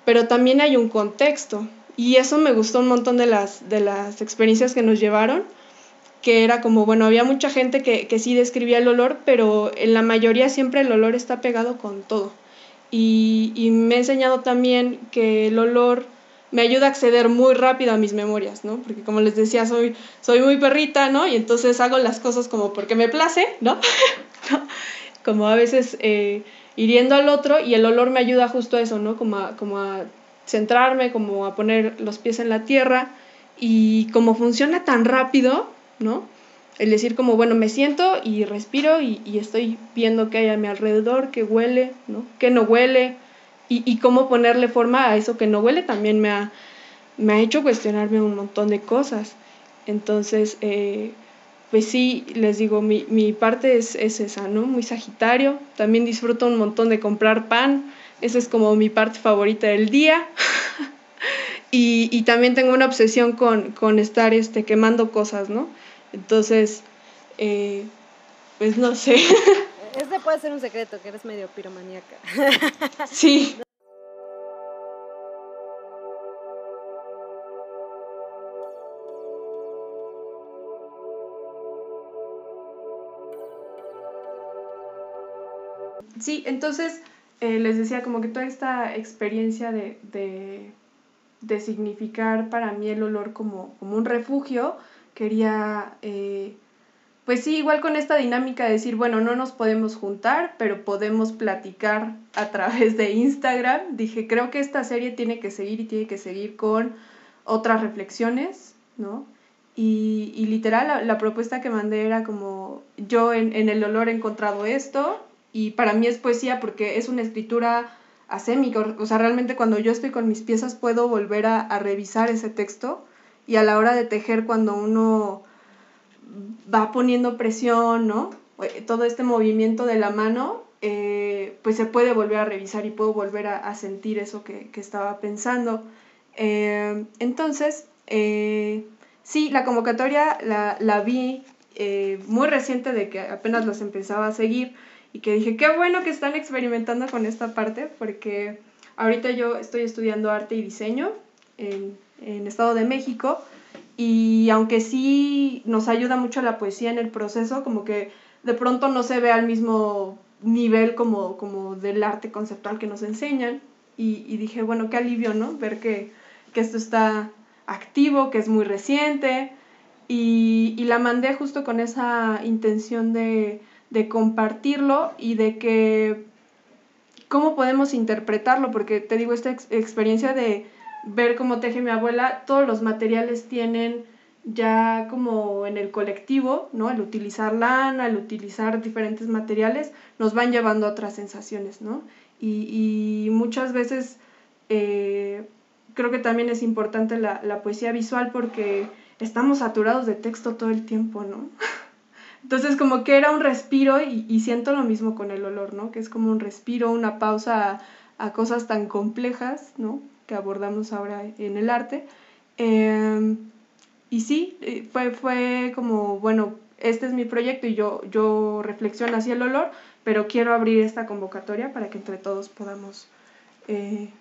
Speaker 11: Pero también hay un contexto. Y eso me gustó un montón de las, de las experiencias que nos llevaron que era como, bueno, había mucha gente que, que sí describía el olor, pero en la mayoría siempre el olor está pegado con todo. Y, y, me he enseñado también que el olor me ayuda a acceder muy rápido a mis memorias, ¿no? Porque como les decía, soy, soy muy perrita, ¿no? Y entonces hago las cosas como porque me place, ¿no? como a veces eh, hiriendo al otro y el olor me ayuda justo a eso, ¿no? Como a, como a centrarme, como a poner los pies en la tierra y como funciona tan rápido, ¿no? El decir como, bueno, me siento y respiro y, estoy viendo qué hay a mi alrededor, qué huele, ¿no? Qué no huele y, y cómo ponerle forma a eso que no huele también me ha, me ha hecho cuestionarme un montón de cosas. Entonces, eh, pues sí, les digo, mi, mi parte es, es, esa, ¿no? Muy sagitario. También disfruto un montón de comprar pan. Esa es como mi parte favorita del día. y, y, también tengo una obsesión con, con estar este, quemando cosas, ¿no? Entonces, eh, pues no sé.
Speaker 4: Este puede ser un secreto, que eres medio piromaníaca.
Speaker 11: Sí. Sí, entonces eh, les decía como que toda esta experiencia de, de, de significar para mí el olor como, como un refugio, quería, eh, pues sí, igual con esta dinámica de decir, bueno, no nos podemos juntar, pero podemos platicar a través de Instagram. Dije, creo que esta serie tiene que seguir y tiene que seguir con otras reflexiones, ¿no? Y, y literal, la, propuesta que mandé era como, yo en, el olor he encontrado esto, y para mí es poesía porque es una escritura asémica, o sea, realmente cuando yo estoy con mis piezas puedo volver a revisar ese texto, y a la hora de tejer cuando uno va poniendo presión, ¿no? Eh, todo este movimiento de la mano, eh, pues se puede volver a revisar y puedo volver a, sentir eso que, que estaba pensando. Eh, entonces, sí, la convocatoria la, la vi muy reciente de que apenas los empezaba a seguir y que dije, qué bueno que están experimentando con esta parte, porque ahorita yo estoy estudiando arte y diseño en Estado de México y aunque sí nos ayuda mucho la poesía en el proceso, como que de pronto no se ve al mismo nivel como, como del arte conceptual que nos enseñan. Y, dije, bueno, qué alivio, ¿no? Ver que, que, esto está activo, que es muy reciente. Y, y la mandé justo con esa intención de, de compartirlo y de que cómo podemos interpretarlo, porque te digo, esta ex experiencia de ver cómo teje mi abuela, todos los materiales tienen ya como en el colectivo, ¿no? El utilizar lana, el utilizar diferentes materiales, nos van llevando a otras sensaciones, ¿no? Y, y muchas veces eh, creo que también es importante la, la, poesía visual porque estamos saturados de texto todo el tiempo, ¿no? Entonces como que era un respiro y, y, siento lo mismo con el olor, ¿no? Que es como un respiro, una pausa a cosas tan complejas, ¿no? Que abordamos ahora en el arte. Eh, y sí, eh, fue, fue como, bueno, este es mi proyecto y yo, yo reflexiono hacia el olor, pero quiero abrir esta convocatoria para que entre todos podamos, eh,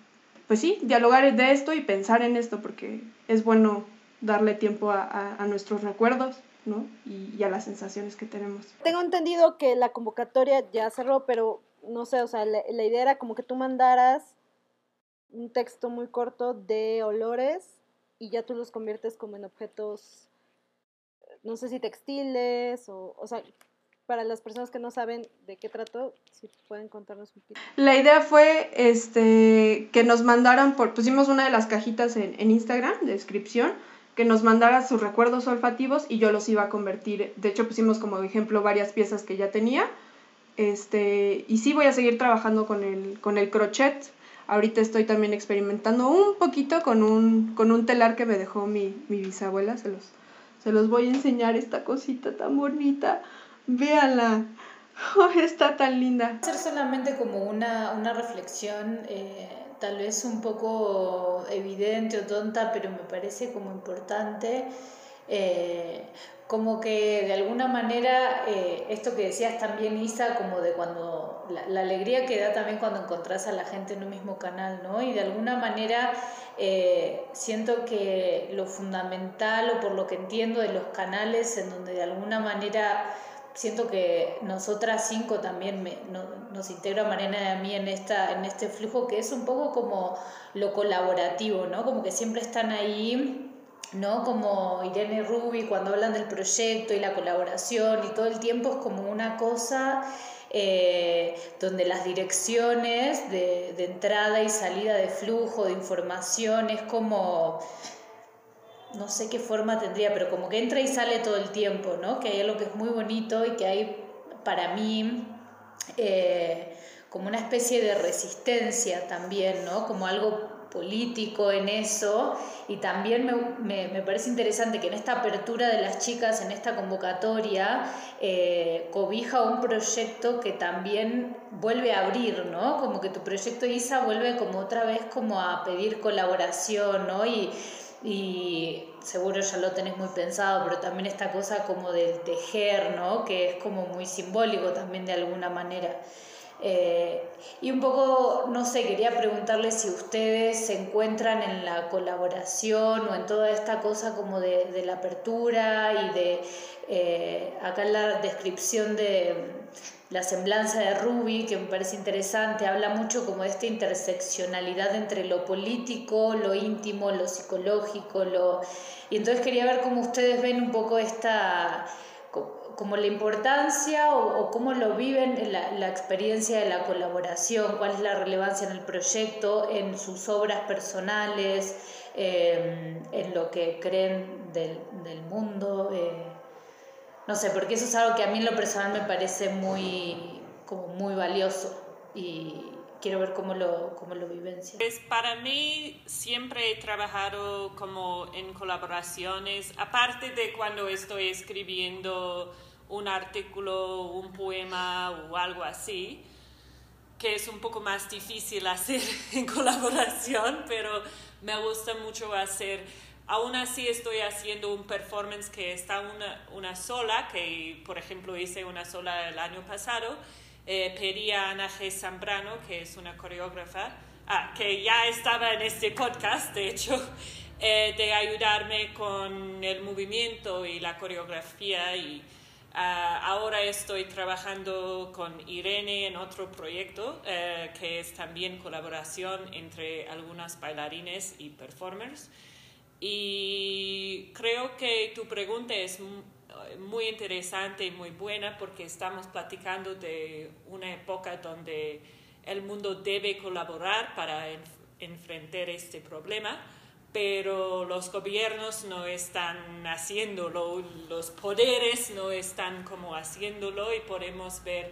Speaker 11: pues sí, dialogar de esto y pensar en esto, porque es bueno darle tiempo a, a, nuestros recuerdos, ¿no? Y, a las sensaciones que tenemos.
Speaker 4: Tengo entendido que la convocatoria ya cerró, pero no sé, o sea, la idea era como que tú mandaras un texto muy corto de olores y ya tú los conviertes como en objetos, no sé si textiles o, o sea, para las personas que no saben de qué trato, si pueden contarnos un poquito.
Speaker 11: La idea fue este, que nos mandaran, por, pusimos una de las cajitas en, en Instagram, de descripción, que nos mandara sus recuerdos olfativos y yo los iba a convertir. De hecho, pusimos como ejemplo varias piezas que ya tenía. Este, y sí voy a seguir trabajando con el, con el crochet, Ahorita estoy también experimentando un poquito con un, con un telar que me dejó mi, mi bisabuela. Se los, se los voy a enseñar esta cosita tan bonita. Véanla. Oh, está tan linda.
Speaker 3: Hacer solamente como una, una reflexión, eh, tal vez un poco evidente o tonta, pero me parece como importante. Eh, como que de alguna manera eh, esto que decías también Isa, como de cuando la, alegría que da también cuando encontrás a la gente en un mismo canal, ¿no? Y de alguna manera eh, siento que lo fundamental o por lo que entiendo de los canales en donde de alguna manera siento que nosotras cinco también me, no, nos integra Mariana y a mí en, esta, en este flujo que es un poco como lo colaborativo, ¿no? Como que siempre están ahí ¿no? Como Irene Rubi cuando hablan del proyecto y la colaboración y todo el tiempo es como una cosa eh, donde las direcciones de, de, entrada y salida de flujo de información es como, no sé qué forma tendría, pero como que entra y sale todo el tiempo, ¿no? Que hay algo que es muy bonito y que hay para mí eh, como una especie de resistencia también, ¿no? Como algo político en eso y también me, me, me, parece interesante que en esta apertura de las chicas, en esta convocatoria, eh, cobija un proyecto que también vuelve a abrir, ¿no? Como que tu proyecto ISA vuelve como otra vez como a pedir colaboración, ¿no? Y, y seguro ya lo tenés muy pensado, pero también esta cosa como del tejer, ¿no? Que es como muy simbólico también de alguna manera. Eh, y un poco, no sé, quería preguntarles si ustedes se encuentran en la colaboración o en toda esta cosa como de, de la apertura y de, eh, acá la descripción de la semblanza de Ruby, que me parece interesante, habla mucho como de esta interseccionalidad entre lo político, lo íntimo, lo psicológico, lo... y entonces quería ver cómo ustedes ven un poco esta como la importancia o, o cómo lo viven la, la, experiencia de la colaboración, cuál es la relevancia en el proyecto, en sus obras personales, eh, en lo que creen del, del mundo. Eh, no sé, porque eso es algo que a mí en lo personal me parece muy, como muy valioso y quiero ver cómo lo, cómo lo vivencia.
Speaker 9: Pues para mí siempre he trabajado como en colaboraciones, aparte de cuando estoy escribiendo un artículo, un poema o algo así, que es un poco más difícil hacer en colaboración, pero me gusta mucho hacer. Aún así estoy haciendo un performance que está una, una sola, que por ejemplo hice una sola el año pasado. Eh, pedí a Ana G. Zambrano, que es una coreógrafa, ah, que ya estaba en este podcast, de hecho, eh, de ayudarme con el movimiento y la coreografía y ahora estoy trabajando con Irene en otro proyecto eh, que es también colaboración entre algunas bailarines y performers. Y creo que tu pregunta es muy interesante y muy buena porque estamos platicando de una época donde el mundo debe colaborar para enfrentar este problema pero los gobiernos no están haciéndolo, los poderes no están como haciéndolo y podemos ver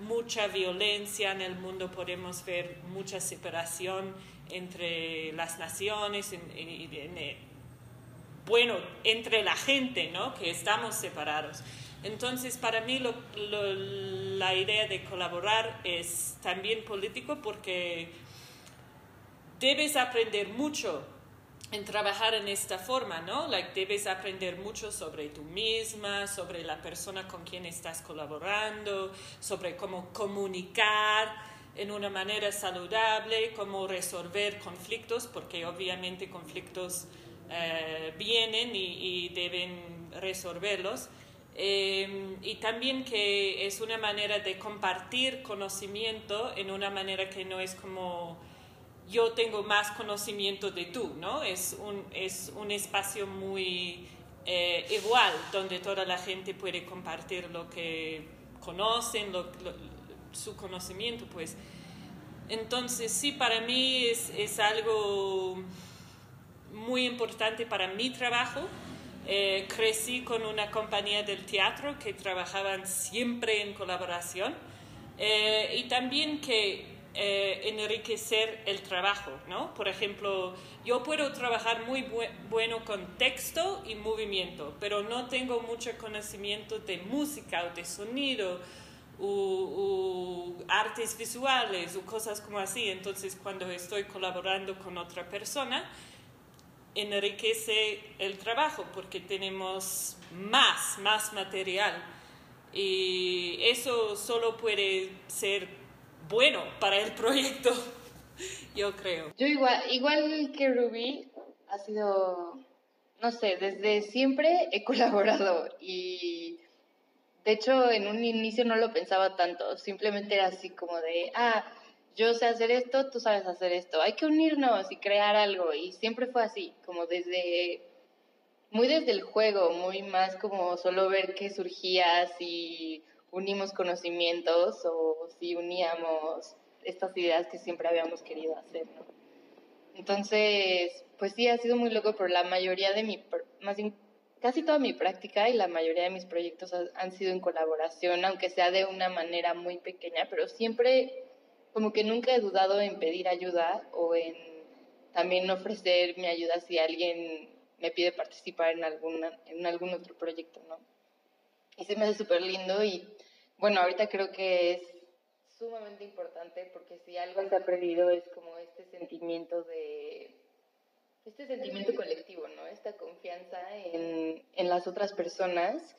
Speaker 9: mucha violencia en el mundo, podemos ver mucha separación entre las naciones, eh, bueno, entre la gente, ¿no? Que estamos separados. Entonces, para mí la idea de colaborar es también político porque debes aprender mucho en trabajar en esta forma, ¿no? Like, debes aprender mucho sobre tú misma, sobre la persona con quien estás colaborando, sobre cómo comunicar en una manera saludable, cómo resolver conflictos, porque obviamente conflictos eh, vienen y, deben resolverlos. Em, y también que es una manera de compartir conocimiento en una manera que no es como yo tengo más conocimiento de tú, ¿no? Es un, es un espacio muy eh, igual, donde toda la gente puede compartir lo que conocen, su conocimiento, pues. Entonces, sí, para mí es, es algo muy importante para mi trabajo. Eh, crecí con una compañía del teatro que trabajaban siempre en colaboración eh, y también que eh, enriquecer el trabajo, ¿no? Por ejemplo, yo puedo trabajar muy bueno con texto y movimiento, pero no tengo mucho conocimiento de música o de sonido o, artes visuales o cosas como así. Entonces, cuando estoy colaborando con otra persona, enriquece el trabajo porque tenemos más, más material. Y eso solo puede ser bueno para el proyecto, yo creo.
Speaker 8: Yo igual, igual que Ruby, ha sido, no sé, desde siempre he colaborado y de hecho en un inicio no lo pensaba tanto, simplemente era así como de, ah, yo sé hacer esto, tú sabes hacer esto, hay que unirnos y crear algo y siempre fue así, como desde muy desde el juego, muy más como solo ver qué surgía, si unimos conocimientos o si uníamos estas ideas que siempre habíamos querido hacer. Entonces, pues sí, ha sido muy loco, pero la mayoría de mi, más casi toda mi práctica y la mayoría de mis proyectos han sido en colaboración, aunque sea de una manera muy pequeña, pero siempre, como que nunca he dudado en pedir ayuda o en también ofrecer mi ayuda si alguien me pide participar en, alguna, en algún otro proyecto, ¿no? Y se me hace súper lindo y bueno, ahorita creo que es sumamente importante porque si algo se ha perdido es como este sentimiento de este sentimiento colectivo, ¿no? Esta confianza en, en las otras personas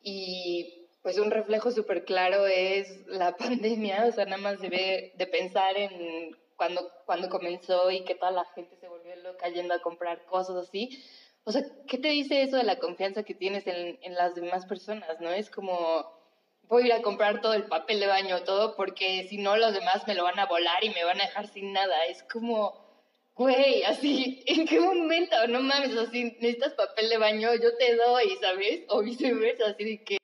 Speaker 8: y pues un reflejo súper claro es la pandemia, o sea, nada más de, de pensar en cuando, cuando comenzó y que toda la gente se volvió loca yendo a comprar cosas así o sea, ¿qué te dice eso de la confianza que tienes en, en las demás personas? ¿No? Es como, voy a ir a comprar todo el papel de baño, todo, porque si no, los demás me lo van a volar y me van a dejar sin nada. Es como, güey, así, ¿en qué momento? No mames, así, necesitas papel de baño, yo te doy, ¿sabes? O viceversa, así de que.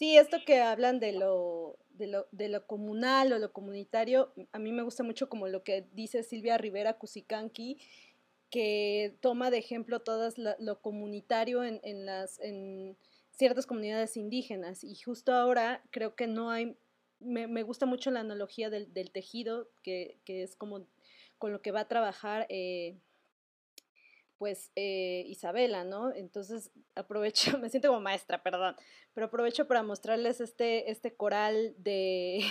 Speaker 4: Sí, esto que hablan de lo de lo, de lo comunal o lo comunitario, a mí me gusta mucho como lo que dice Silvia Rivera Cusicanqui, que toma de ejemplo todo lo, comunitario en, en, las, en ciertas comunidades indígenas. Y justo ahora creo que no hay, me, me gusta mucho la analogía del, del tejido, que, que, es como con lo que va a trabajar. Eh, pues eh, Isabela, ¿no? Entonces aprovecho, me siento como maestra, perdón, pero aprovecho para mostrarles este, este coral de,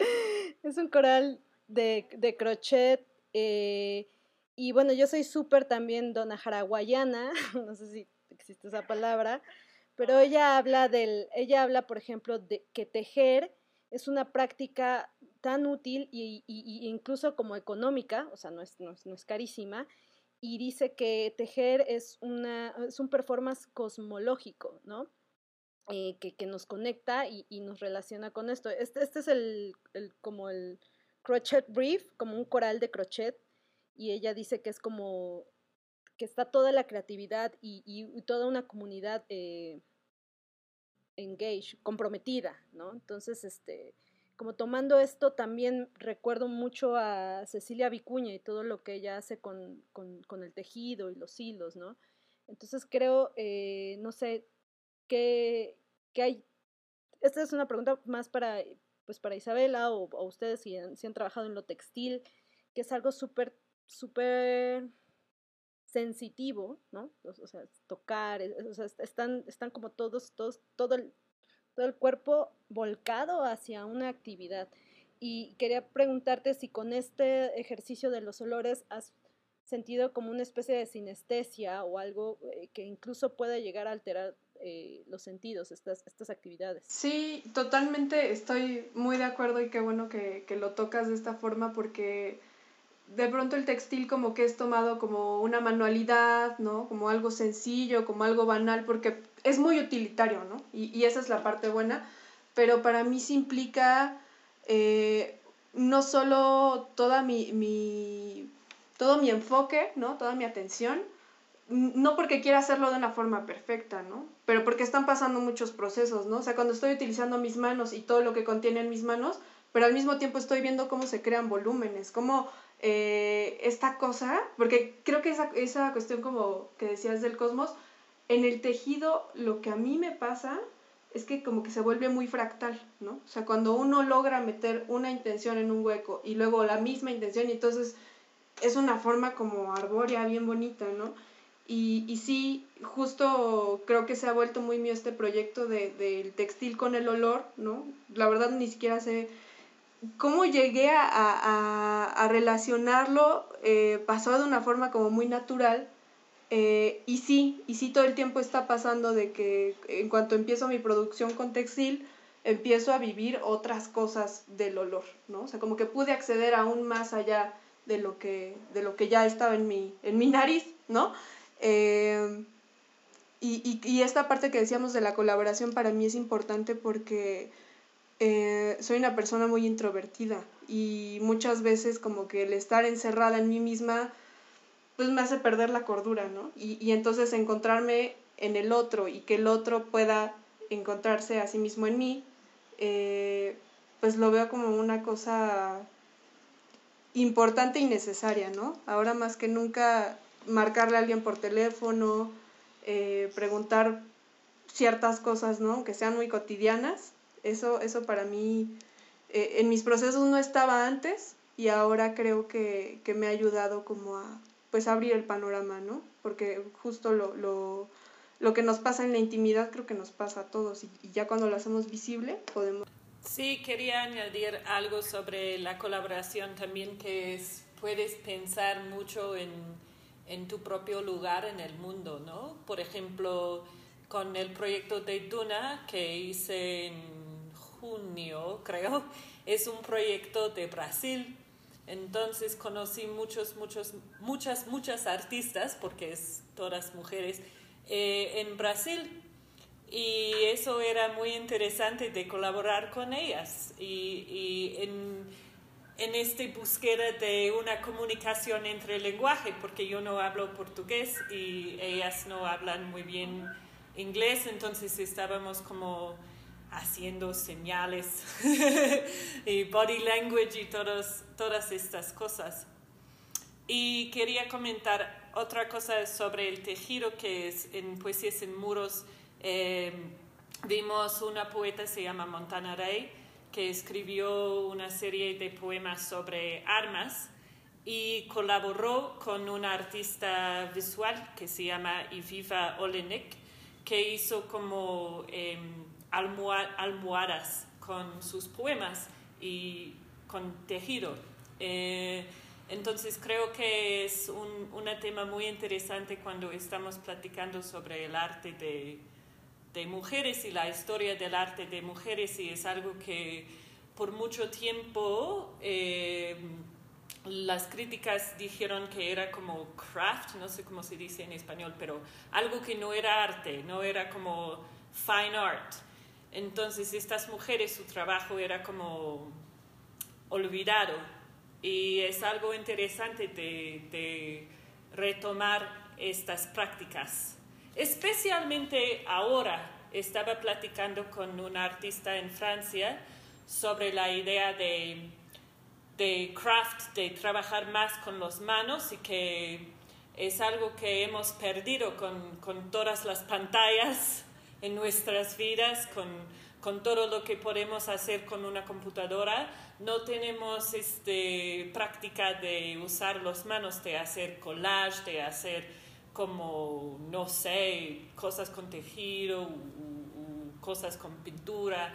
Speaker 4: es un coral de, de crochet, eh, y bueno, yo soy súper también dona haraguayana, no sé si existe esa palabra, pero ella habla del, ella habla, por ejemplo, de que tejer es una práctica tan útil y, incluso como económica, o sea, no es, no es carísima, y dice que tejer es, una, es un performance cosmológico, ¿no? Eh, que, que, nos conecta y, y, nos relaciona con esto. Este, este es el, el, como el crochet brief, como un coral de crochet, y ella dice que es como que está toda la creatividad y, y toda una comunidad eh, engaged, comprometida, ¿no? Entonces, este, como tomando esto, también recuerdo mucho a Cecilia Vicuña y todo lo que ella hace con, con, el tejido y los hilos, ¿no? Entonces creo, eh, no sé, ¿qué, qué, hay? Esta es una pregunta más para, pues para Isabela o, o ustedes si han, si han, trabajado en lo textil, que es algo súper, súper sensitivo, ¿no? O, sea, tocar, o sea, están, están como todos, todos, todo el, todo el cuerpo volcado hacia una actividad. Y quería preguntarte si con este ejercicio de los olores has sentido como una especie de sinestesia o algo eh, que incluso pueda llegar a alterar eh, los sentidos, estas, estas actividades.
Speaker 11: Sí, totalmente estoy muy de acuerdo y qué bueno que, que, lo tocas de esta forma porque de pronto el textil como que es tomado como una manualidad, ¿no? Como algo sencillo, como algo banal, porque es muy utilitario, ¿no? Y, y esa es la parte buena, pero para mí sí implica eh, no solo toda mi, mi, todo mi enfoque, ¿no? Toda mi atención, no porque quiera hacerlo de una forma perfecta, ¿no? Pero porque están pasando muchos procesos, ¿no? O sea, cuando estoy utilizando mis manos y todo lo que contienen mis manos, pero al mismo tiempo estoy viendo cómo se crean volúmenes, cómo eh, esta cosa, porque creo que esa, esa cuestión como que decías del cosmos, en el tejido lo que a mí me pasa es que como que se vuelve muy fractal, ¿no? O sea, cuando uno logra meter una intención en un hueco y luego la misma intención, y entonces es una forma como arbórea, bien bonita, ¿no? Y, y sí, justo creo que se ha vuelto muy mío este proyecto del de, textil con el olor, ¿no? La verdad ni siquiera sé cómo llegué a, a, a relacionarlo, eh, pasó de una forma como muy natural, eh, y sí, y sí todo el tiempo está pasando de que en cuanto empiezo mi producción con textil, empiezo a vivir otras cosas del olor, ¿no? O sea, como que pude acceder aún más allá de lo que, de lo que ya estaba en mi, en mi nariz, ¿no? Eh, y, y, y, esta parte que decíamos de la colaboración para mí es importante porque eh, soy una persona muy introvertida y muchas veces como que el estar encerrada en mí misma pues me hace perder la cordura, ¿no? Y, y entonces encontrarme en el otro y que el otro pueda encontrarse a sí mismo en mí, eh, pues lo veo como una cosa importante y necesaria, ¿no? Ahora más que nunca marcarle a alguien por teléfono, eh, preguntar ciertas cosas, ¿no? Que sean muy cotidianas. Eso, eso para mí, eh, en mis procesos no estaba antes y ahora creo que, que me ha ayudado como a, pues abrir el panorama, ¿no? Porque justo lo, lo, lo que nos pasa en la intimidad creo que nos pasa a todos y, y ya cuando lo hacemos visible podemos...
Speaker 9: Sí, quería añadir algo sobre la colaboración también, que es, puedes pensar mucho en, en tu propio lugar en el mundo, ¿no? Por ejemplo, con el proyecto de Duna que hice en junio, creo, es un proyecto de Brasil entonces conocí muchos, muchos, muchas, muchas artistas, porque es todas mujeres, eh, en Brasil. Y eso era muy interesante de colaborar con ellas. Y, en, en esta búsqueda de una comunicación entre el lenguaje, porque yo no hablo portugués y ellas no hablan muy bien inglés, entonces estábamos como haciendo señales y body language y todos, todas estas cosas. Y quería comentar otra cosa sobre el tejido que es en Poesías en Muros. Eh, vimos una poeta, se llama Montana Ray, que escribió una serie de poemas sobre armas y colaboró con una artista visual que se llama Iviva Olenek, que hizo como eh, almohadas con sus poemas y con tejido. Eh, entonces creo que es un, tema muy interesante cuando estamos platicando sobre el arte de, de, mujeres y la historia del arte de mujeres y es algo que por mucho tiempo eh, las críticas dijeron que era como craft, no sé cómo se dice en español, pero algo que no era arte, no era como fine art. Entonces estas mujeres, su trabajo era como olvidado y es algo interesante de, retomar estas prácticas. Especialmente ahora estaba platicando con un artista en Francia sobre la idea de de craft, de trabajar más con las manos y que es algo que hemos perdido con, con todas las pantallas en nuestras vidas, con, con, todo lo que podemos hacer con una computadora. No tenemos este, práctica de usar las manos, de hacer collage, de hacer como, no sé, cosas con tejido, cosas con pintura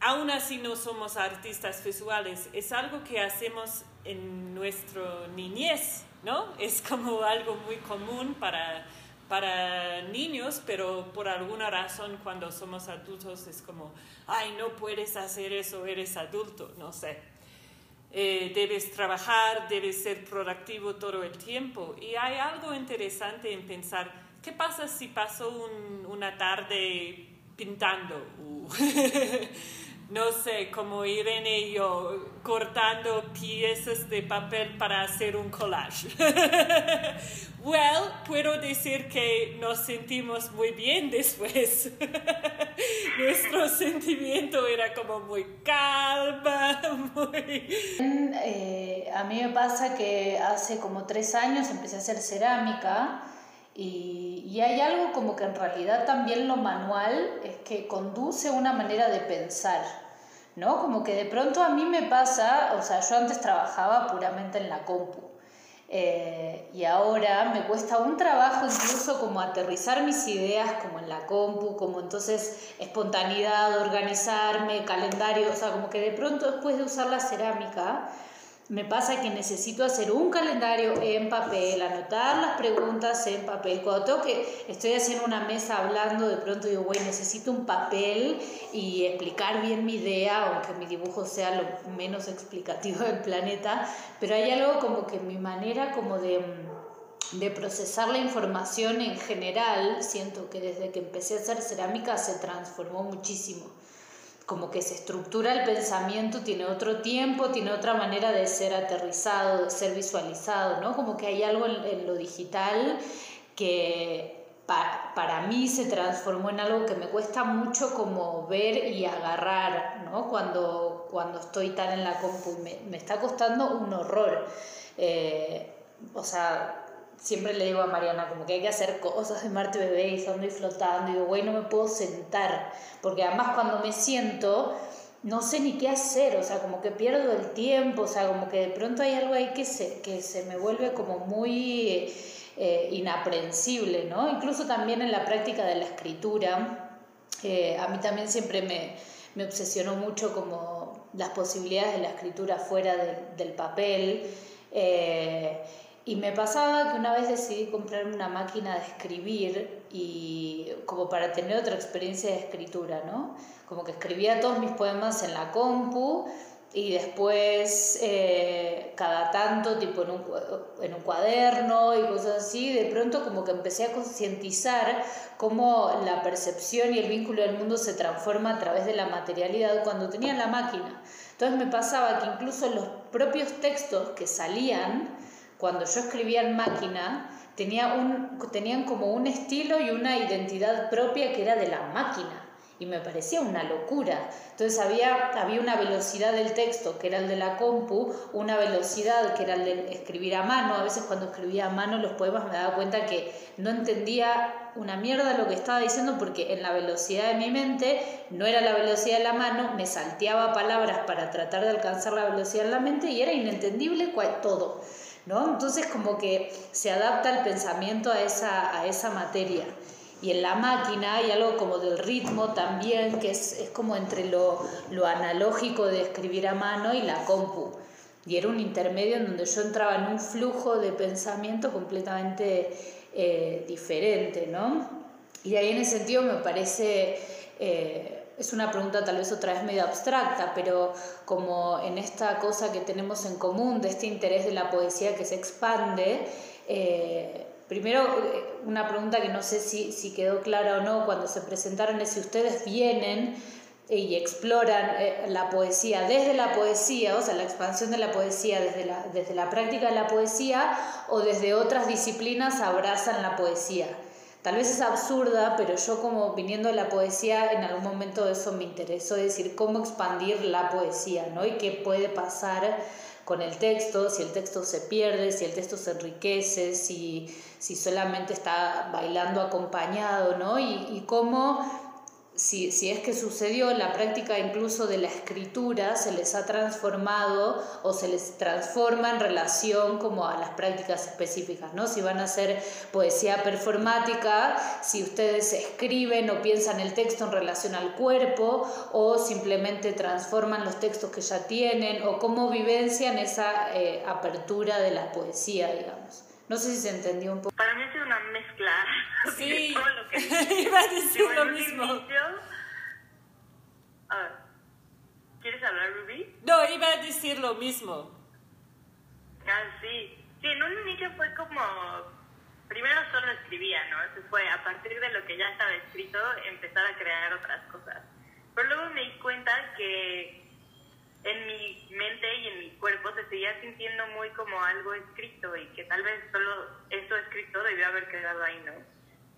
Speaker 9: aún así no somos artistas visuales, es algo que hacemos en nuestra niñez, ¿no? Es como algo muy común para, para niños, pero por alguna razón cuando somos adultos es como, ay, no puedes hacer eso, eres adulto, no sé. Eh, debes trabajar, debes ser productivo todo el tiempo. Y hay algo interesante en pensar, ¿qué pasa si paso una tarde pintando? no sé, como Irene y yo, cortando piezas de papel para hacer un collage. well, puedo decir que nos sentimos muy bien después. Nuestro sentimiento era como muy calma, muy...
Speaker 3: Eh, a mí me pasa que hace como tres años empecé a hacer cerámica. Y, hay algo como que en realidad también lo manual es que conduce una manera de pensar, ¿no? Como que de pronto a mí me pasa, o sea, yo antes trabajaba puramente en la compu. Eh, y ahora me cuesta un trabajo incluso como aterrizar mis ideas como en la compu, como entonces espontaneidad, organizarme, calendario, o sea, como que de pronto después de usar la cerámica, me pasa que necesito hacer un calendario en papel, anotar las preguntas en papel. Cuando tengo que, estoy haciendo una mesa hablando, de pronto digo, güey, necesito un papel y explicar bien mi idea, aunque mi dibujo sea lo menos explicativo del planeta, pero hay algo como que mi manera como de, de procesar la información en general, siento que desde que empecé a hacer cerámica se transformó muchísimo como que se estructura el pensamiento, tiene otro tiempo, tiene otra manera de ser aterrizado, de ser visualizado, ¿no? Como que hay algo en, lo digital que para mí se transformó en algo que me cuesta mucho como ver y agarrar, ¿no? Cuando, cuando estoy tan en la compu, me, me está costando un horror. Eh, o sea, siempre le digo a Mariana como que hay que hacer cosas de Marte Bebé y estando y flotando. Y digo, güey, no me puedo sentar. Porque además cuando me siento, no sé ni qué hacer. O sea, como que pierdo el tiempo. O sea, como que de pronto hay algo ahí que se, que se me vuelve como muy eh, inaprensible, ¿no? Incluso también en la práctica de la escritura. Eh, a mí también siempre me, me, obsesionó mucho como las posibilidades de la escritura fuera del papel. Eh, y me pasaba que una vez decidí comprarme una máquina de escribir y como para tener otra experiencia de escritura, ¿no? Como que escribía todos mis poemas en la compu y después eh, cada tanto tipo en un, en un cuaderno y cosas así, de pronto como que empecé a concientizar cómo la percepción y el vínculo del mundo se transforma a través de la materialidad cuando tenía la máquina. Entonces me pasaba que incluso los propios textos que salían, cuando yo escribía en máquina, tenía un, tenían como un estilo y una identidad propia que era de la máquina y me parecía una locura. Entonces había, había una velocidad del texto que era el de la compu, una velocidad que era el de escribir a mano. A veces cuando escribía a mano los poemas me daba cuenta que no entendía una mierda lo que estaba diciendo porque en la velocidad de mi mente no era la velocidad de la mano, me salteaba palabras para tratar de alcanzar la velocidad de la mente y era inentendible todo. ¿No? Entonces como que se adapta el pensamiento a esa, a esa materia. Y en la máquina hay algo como del ritmo también, que es, es como entre lo, lo, analógico de escribir a mano y la compu. Y era un intermedio en donde yo entraba en un flujo de pensamiento completamente eh, diferente, ¿no? Y ahí en ese sentido me parece, eh, es una pregunta tal vez otra vez medio abstracta, pero como en esta cosa que tenemos en común, de este interés de la poesía que se expande, eh, Primero, eh, una pregunta que no sé si, si, quedó clara o no cuando se presentaron es si ustedes vienen y exploran eh, la poesía desde la poesía, o sea, la expansión de la poesía desde la, desde la práctica de la poesía o desde otras disciplinas abrazan la poesía. Tal vez es absurda, pero yo como viniendo de la poesía, en algún momento eso me interesó, decir, cómo expandir la poesía, ¿no? Y qué puede pasar con el texto, si el texto se pierde, si el texto se enriquece, si, si solamente está bailando acompañado, ¿no? Y, y cómo si, si, es que sucedió, la práctica incluso de la escritura se les ha transformado o se les transforma en relación como a las prácticas específicas, ¿no? Si van a hacer poesía performática, si ustedes escriben o piensan el texto en relación al cuerpo o simplemente transforman los textos que ya tienen o cómo vivencian esa eh, apertura de la poesía, digamos. No sé si se entendió un poco.
Speaker 8: Para mí sido una mezcla.
Speaker 9: Sí,
Speaker 8: todo lo que
Speaker 9: iba a decir lo mismo.
Speaker 8: inicio- A ver, ¿quieres hablar, Ruby?
Speaker 9: No, iba a decir lo mismo.
Speaker 8: Ah, sí. Sí, en un inicio fue como... Primero solo escribía, ¿no? Eso fue a partir de lo que ya estaba escrito, empezar a crear otras cosas. Pero luego me di cuenta que en mi mente y en mi cuerpo se seguía sintiendo muy como algo escrito y que tal vez solo eso escrito debió haber quedado ahí, ¿no?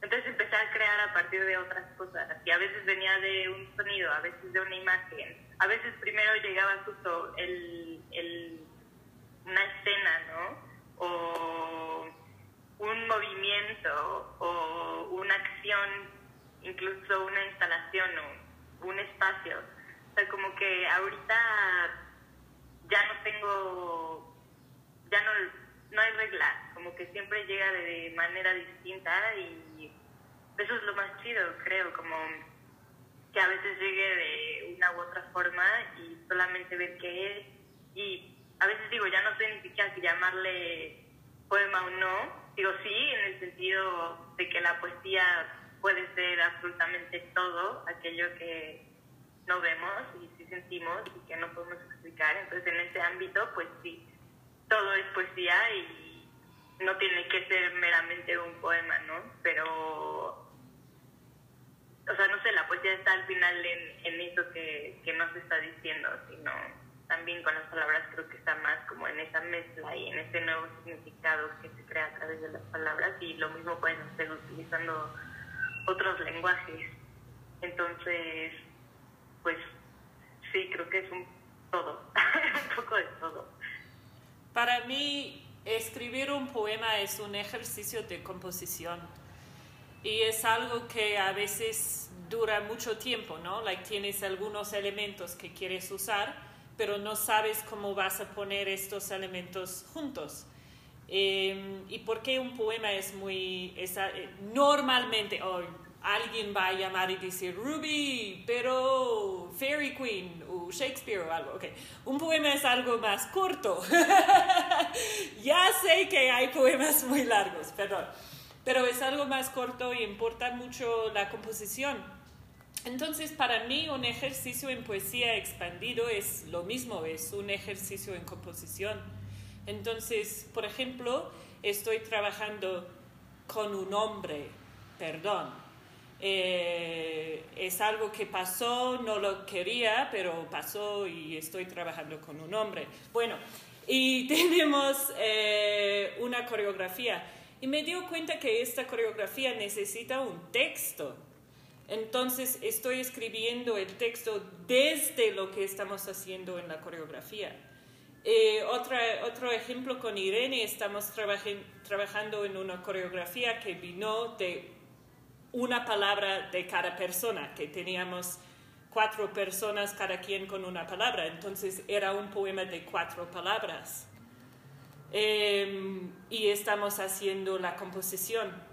Speaker 8: Entonces empecé a crear a partir de otras cosas y a veces venía de un sonido, a veces de una imagen, a veces primero llegaba justo el, el, una escena, ¿no? O un movimiento o una acción, incluso una instalación o un espacio. O sea, como que ahorita ya no tengo, ya no, no hay reglas, como que siempre llega de manera distinta y eso es lo más chido, creo, como que a veces llegue de una u otra forma y solamente ver qué es. Y a veces digo, ya no sé ni siquiera si llamarle poema o no. Digo, sí, en el sentido de que la poesía puede ser absolutamente todo aquello que no vemos y sí sentimos y que no podemos Entonces, en ese ámbito, pues sí, todo es poesía y no tiene que ser meramente un poema, ¿no? Pero o sea, no sé, la poesía está al final en, en eso que, que no se está diciendo, sino también con las palabras creo que está más como en esa mezcla y en ese nuevo significado que se crea a través de las palabras y lo mismo pueden hacer utilizando otros lenguajes. Entonces, pues sí, creo que es un todo, todo.
Speaker 9: Para mí, escribir un poema es un ejercicio de composición. Y es algo que a veces dura mucho tiempo, ¿no? Like tienes algunos elementos que quieres usar, pero no sabes cómo vas a poner estos elementos juntos. Eh, y porque un poema es muy... es, eh, normalmente, oh, alguien va a llamar y decir, Ruby, pero Fairy Queen o Shakespeare o algo. Okay. Un poema es algo más corto. ya sé que hay poemas muy largos, perdón. Pero es algo más corto y importa mucho la composición. Entonces, para mí, un ejercicio en poesía expandido es lo mismo, es un ejercicio en composición. Entonces, por ejemplo, estoy trabajando con un hombre, perdón. Eh, es algo que pasó, no lo quería, pero pasó y estoy trabajando con un hombre. Bueno, y tenemos eh, una coreografía. Y me dio cuenta que esta coreografía necesita un texto. Entonces estoy escribiendo el texto desde lo que estamos haciendo en la coreografía. Eh, otro ejemplo con Irene, estamos trabajando en una coreografía que vino de una palabra de cada persona, que teníamos cuatro personas, cada quien con una palabra. Entonces era un poema de cuatro palabras. Em, y estamos haciendo la composición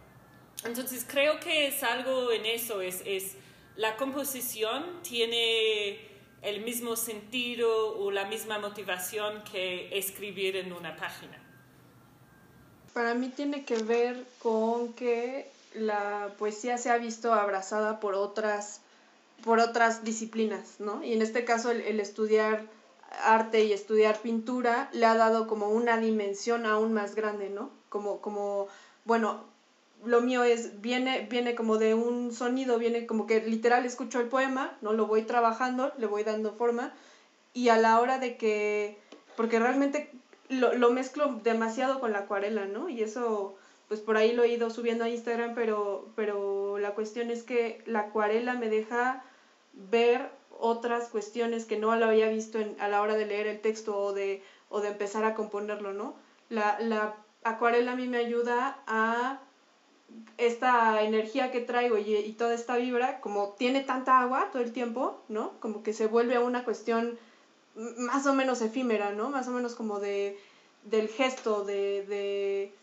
Speaker 9: entonces creo que es algo en eso, es, es la composición tiene el mismo sentido o la misma motivación que escribir en una página.
Speaker 11: Para mí tiene que ver con que la poesía se ha visto abrazada por otras, por otras disciplinas, ¿no? Y en este caso el, estudiar arte y estudiar pintura le ha dado como una dimensión aún más grande, ¿no? Como, como bueno, lo mío es, viene, viene como de un sonido, viene como que literal escucho el poema, ¿no? Lo voy trabajando, le voy dando forma y a la hora de que, porque realmente lo, lo mezclo demasiado con la acuarela, ¿no? Y eso, pues por ahí lo he ido subiendo a Instagram, pero, pero la cuestión es que la acuarela me deja ver otras cuestiones que no lo había visto en, a la hora de leer el texto o de, o de empezar a componerlo, ¿no? La, la acuarela a mí me ayuda a esta energía que traigo y, toda esta vibra, como tiene tanta agua todo el tiempo, ¿no? Como que se vuelve una cuestión más o menos efímera, ¿no? Más o menos como de, del gesto, de, de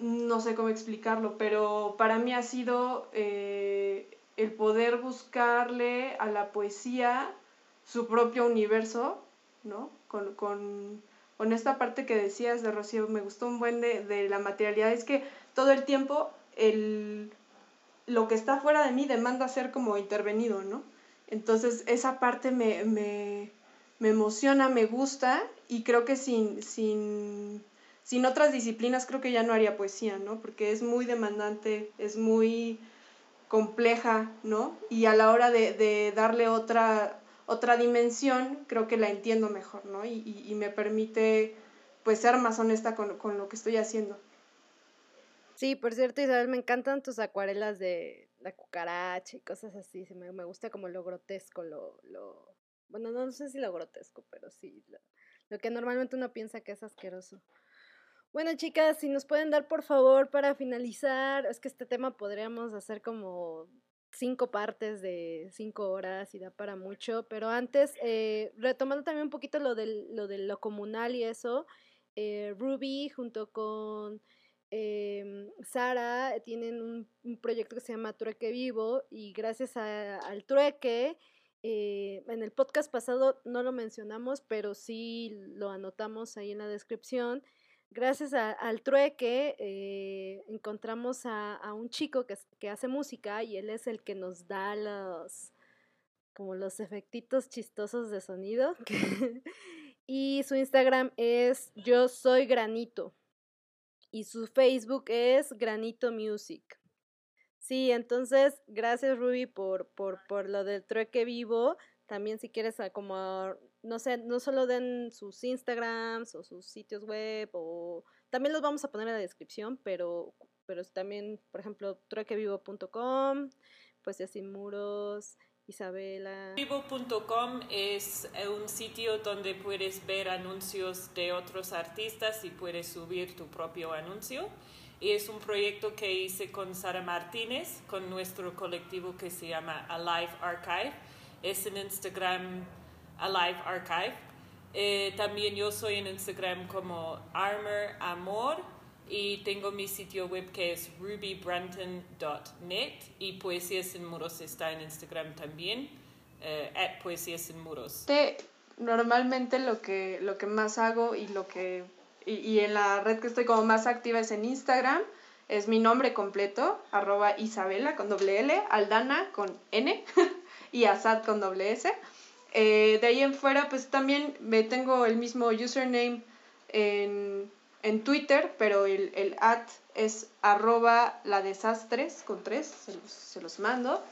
Speaker 11: no sé cómo explicarlo, pero para mí ha sido eh, el poder buscarle a la poesía su propio universo, ¿no? Con, con, con esta parte que decías de Rocío, me gustó un buen de, de la materialidad, es que todo el tiempo el, lo que está fuera de mí demanda ser como intervenido, ¿no? Entonces esa parte me, me, me emociona, me gusta y creo que sin, sin, sin otras disciplinas creo que ya no haría poesía, ¿no? Porque es muy demandante, es muy compleja, ¿no? Y a la hora de, darle otra, otra dimensión, creo que la entiendo mejor, ¿no? Y, me permite, pues, ser más honesta con, lo que estoy haciendo.
Speaker 4: Sí, por cierto, Isabel, me encantan tus acuarelas de la cucaracha y cosas así. Me, me gusta como lo grotesco, lo, lo... Bueno, no sé si lo grotesco, pero sí, lo, lo que normalmente uno piensa que es asqueroso. Bueno, chicas, si nos pueden dar por favor para finalizar, es que este tema podríamos hacer como cinco partes de cinco horas y da para mucho, pero antes, eh, retomando también un poquito lo, del, lo de lo comunal y eso, eh, Ruby junto con eh, Sara tienen un, proyecto que se llama Trueque Vivo y gracias al trueque, eh, en el podcast pasado no lo mencionamos, pero sí lo anotamos ahí en la descripción. Gracias al trueque eh, encontramos a, a, un chico que, que hace música y él es el que nos da los como los efectitos chistosos de sonido. y su Instagram es yo soy granito y su Facebook es Granito Music. Sí, entonces, gracias Ruby por, por, por lo del trueque vivo. También si quieres ah, como, no sé, no solo den sus Instagrams o sus sitios web o también los vamos a poner en la descripción, pero, pero también, por ejemplo, truequevivo.com, pues ya sin muros, Isabela.
Speaker 9: Vivo.com es eh, un sitio donde puedes ver anuncios de otros artistas y puedes subir tu propio anuncio. Y es un proyecto que hice con Sara Martínez, con nuestro colectivo que se llama Alive Archive. Es en Instagram Alive Archive. Eh, también yo soy en Instagram como Armor Amor y tengo mi sitio web que es rubybranton.net y Poesías en Muros está en Instagram también, eh, at Poesías en Muros.
Speaker 11: Normalmente lo que, lo que más hago y lo que y, y, en la red que estoy como más activa es en Instagram, es mi nombre completo, arroba Isabela con doble L, Aldana con N y Asad con doble S. Eh, de ahí en fuera pues también me tengo el mismo username en en Twitter, pero el, el at es arroba la desastres con tres, se los, se los mando.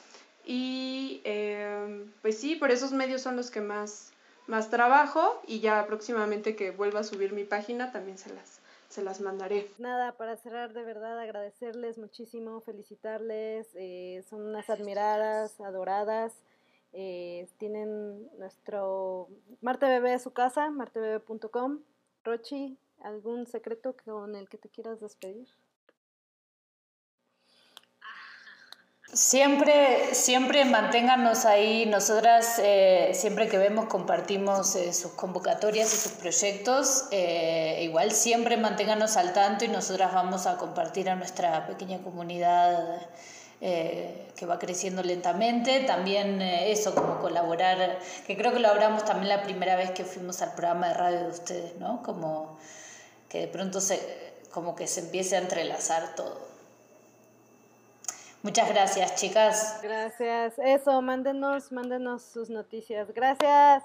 Speaker 11: Y eh, pues sí, por esos medios son los que más, más trabajo y ya próximamente que vuelva a subir mi página también se las, se las mandaré.
Speaker 4: Nada, para cerrar de verdad agradecerles muchísimo, felicitarles, eh, son unas admiradas, adoradas. Eh, tienen nuestro Marte Bebé su casa, martebebe.com. Rochi, ¿algún secreto con el que te quieras despedir?
Speaker 3: Siempre, siempre manténganos ahí. Nosotras, eh, siempre que vemos, compartimos eh, sus convocatorias y sus proyectos. Eh, igual siempre manténganos al tanto y nosotras vamos a compartir a nuestra pequeña comunidad que va creciendo lentamente. También eso, como colaborar, que creo que lo hablamos también la primera vez que fuimos al programa de radio de ustedes, ¿no? Como que de pronto se, como que se empiece a entrelazar todo. Muchas gracias, chicas.
Speaker 4: Gracias. Eso, mándenos, mándenos sus noticias. Gracias.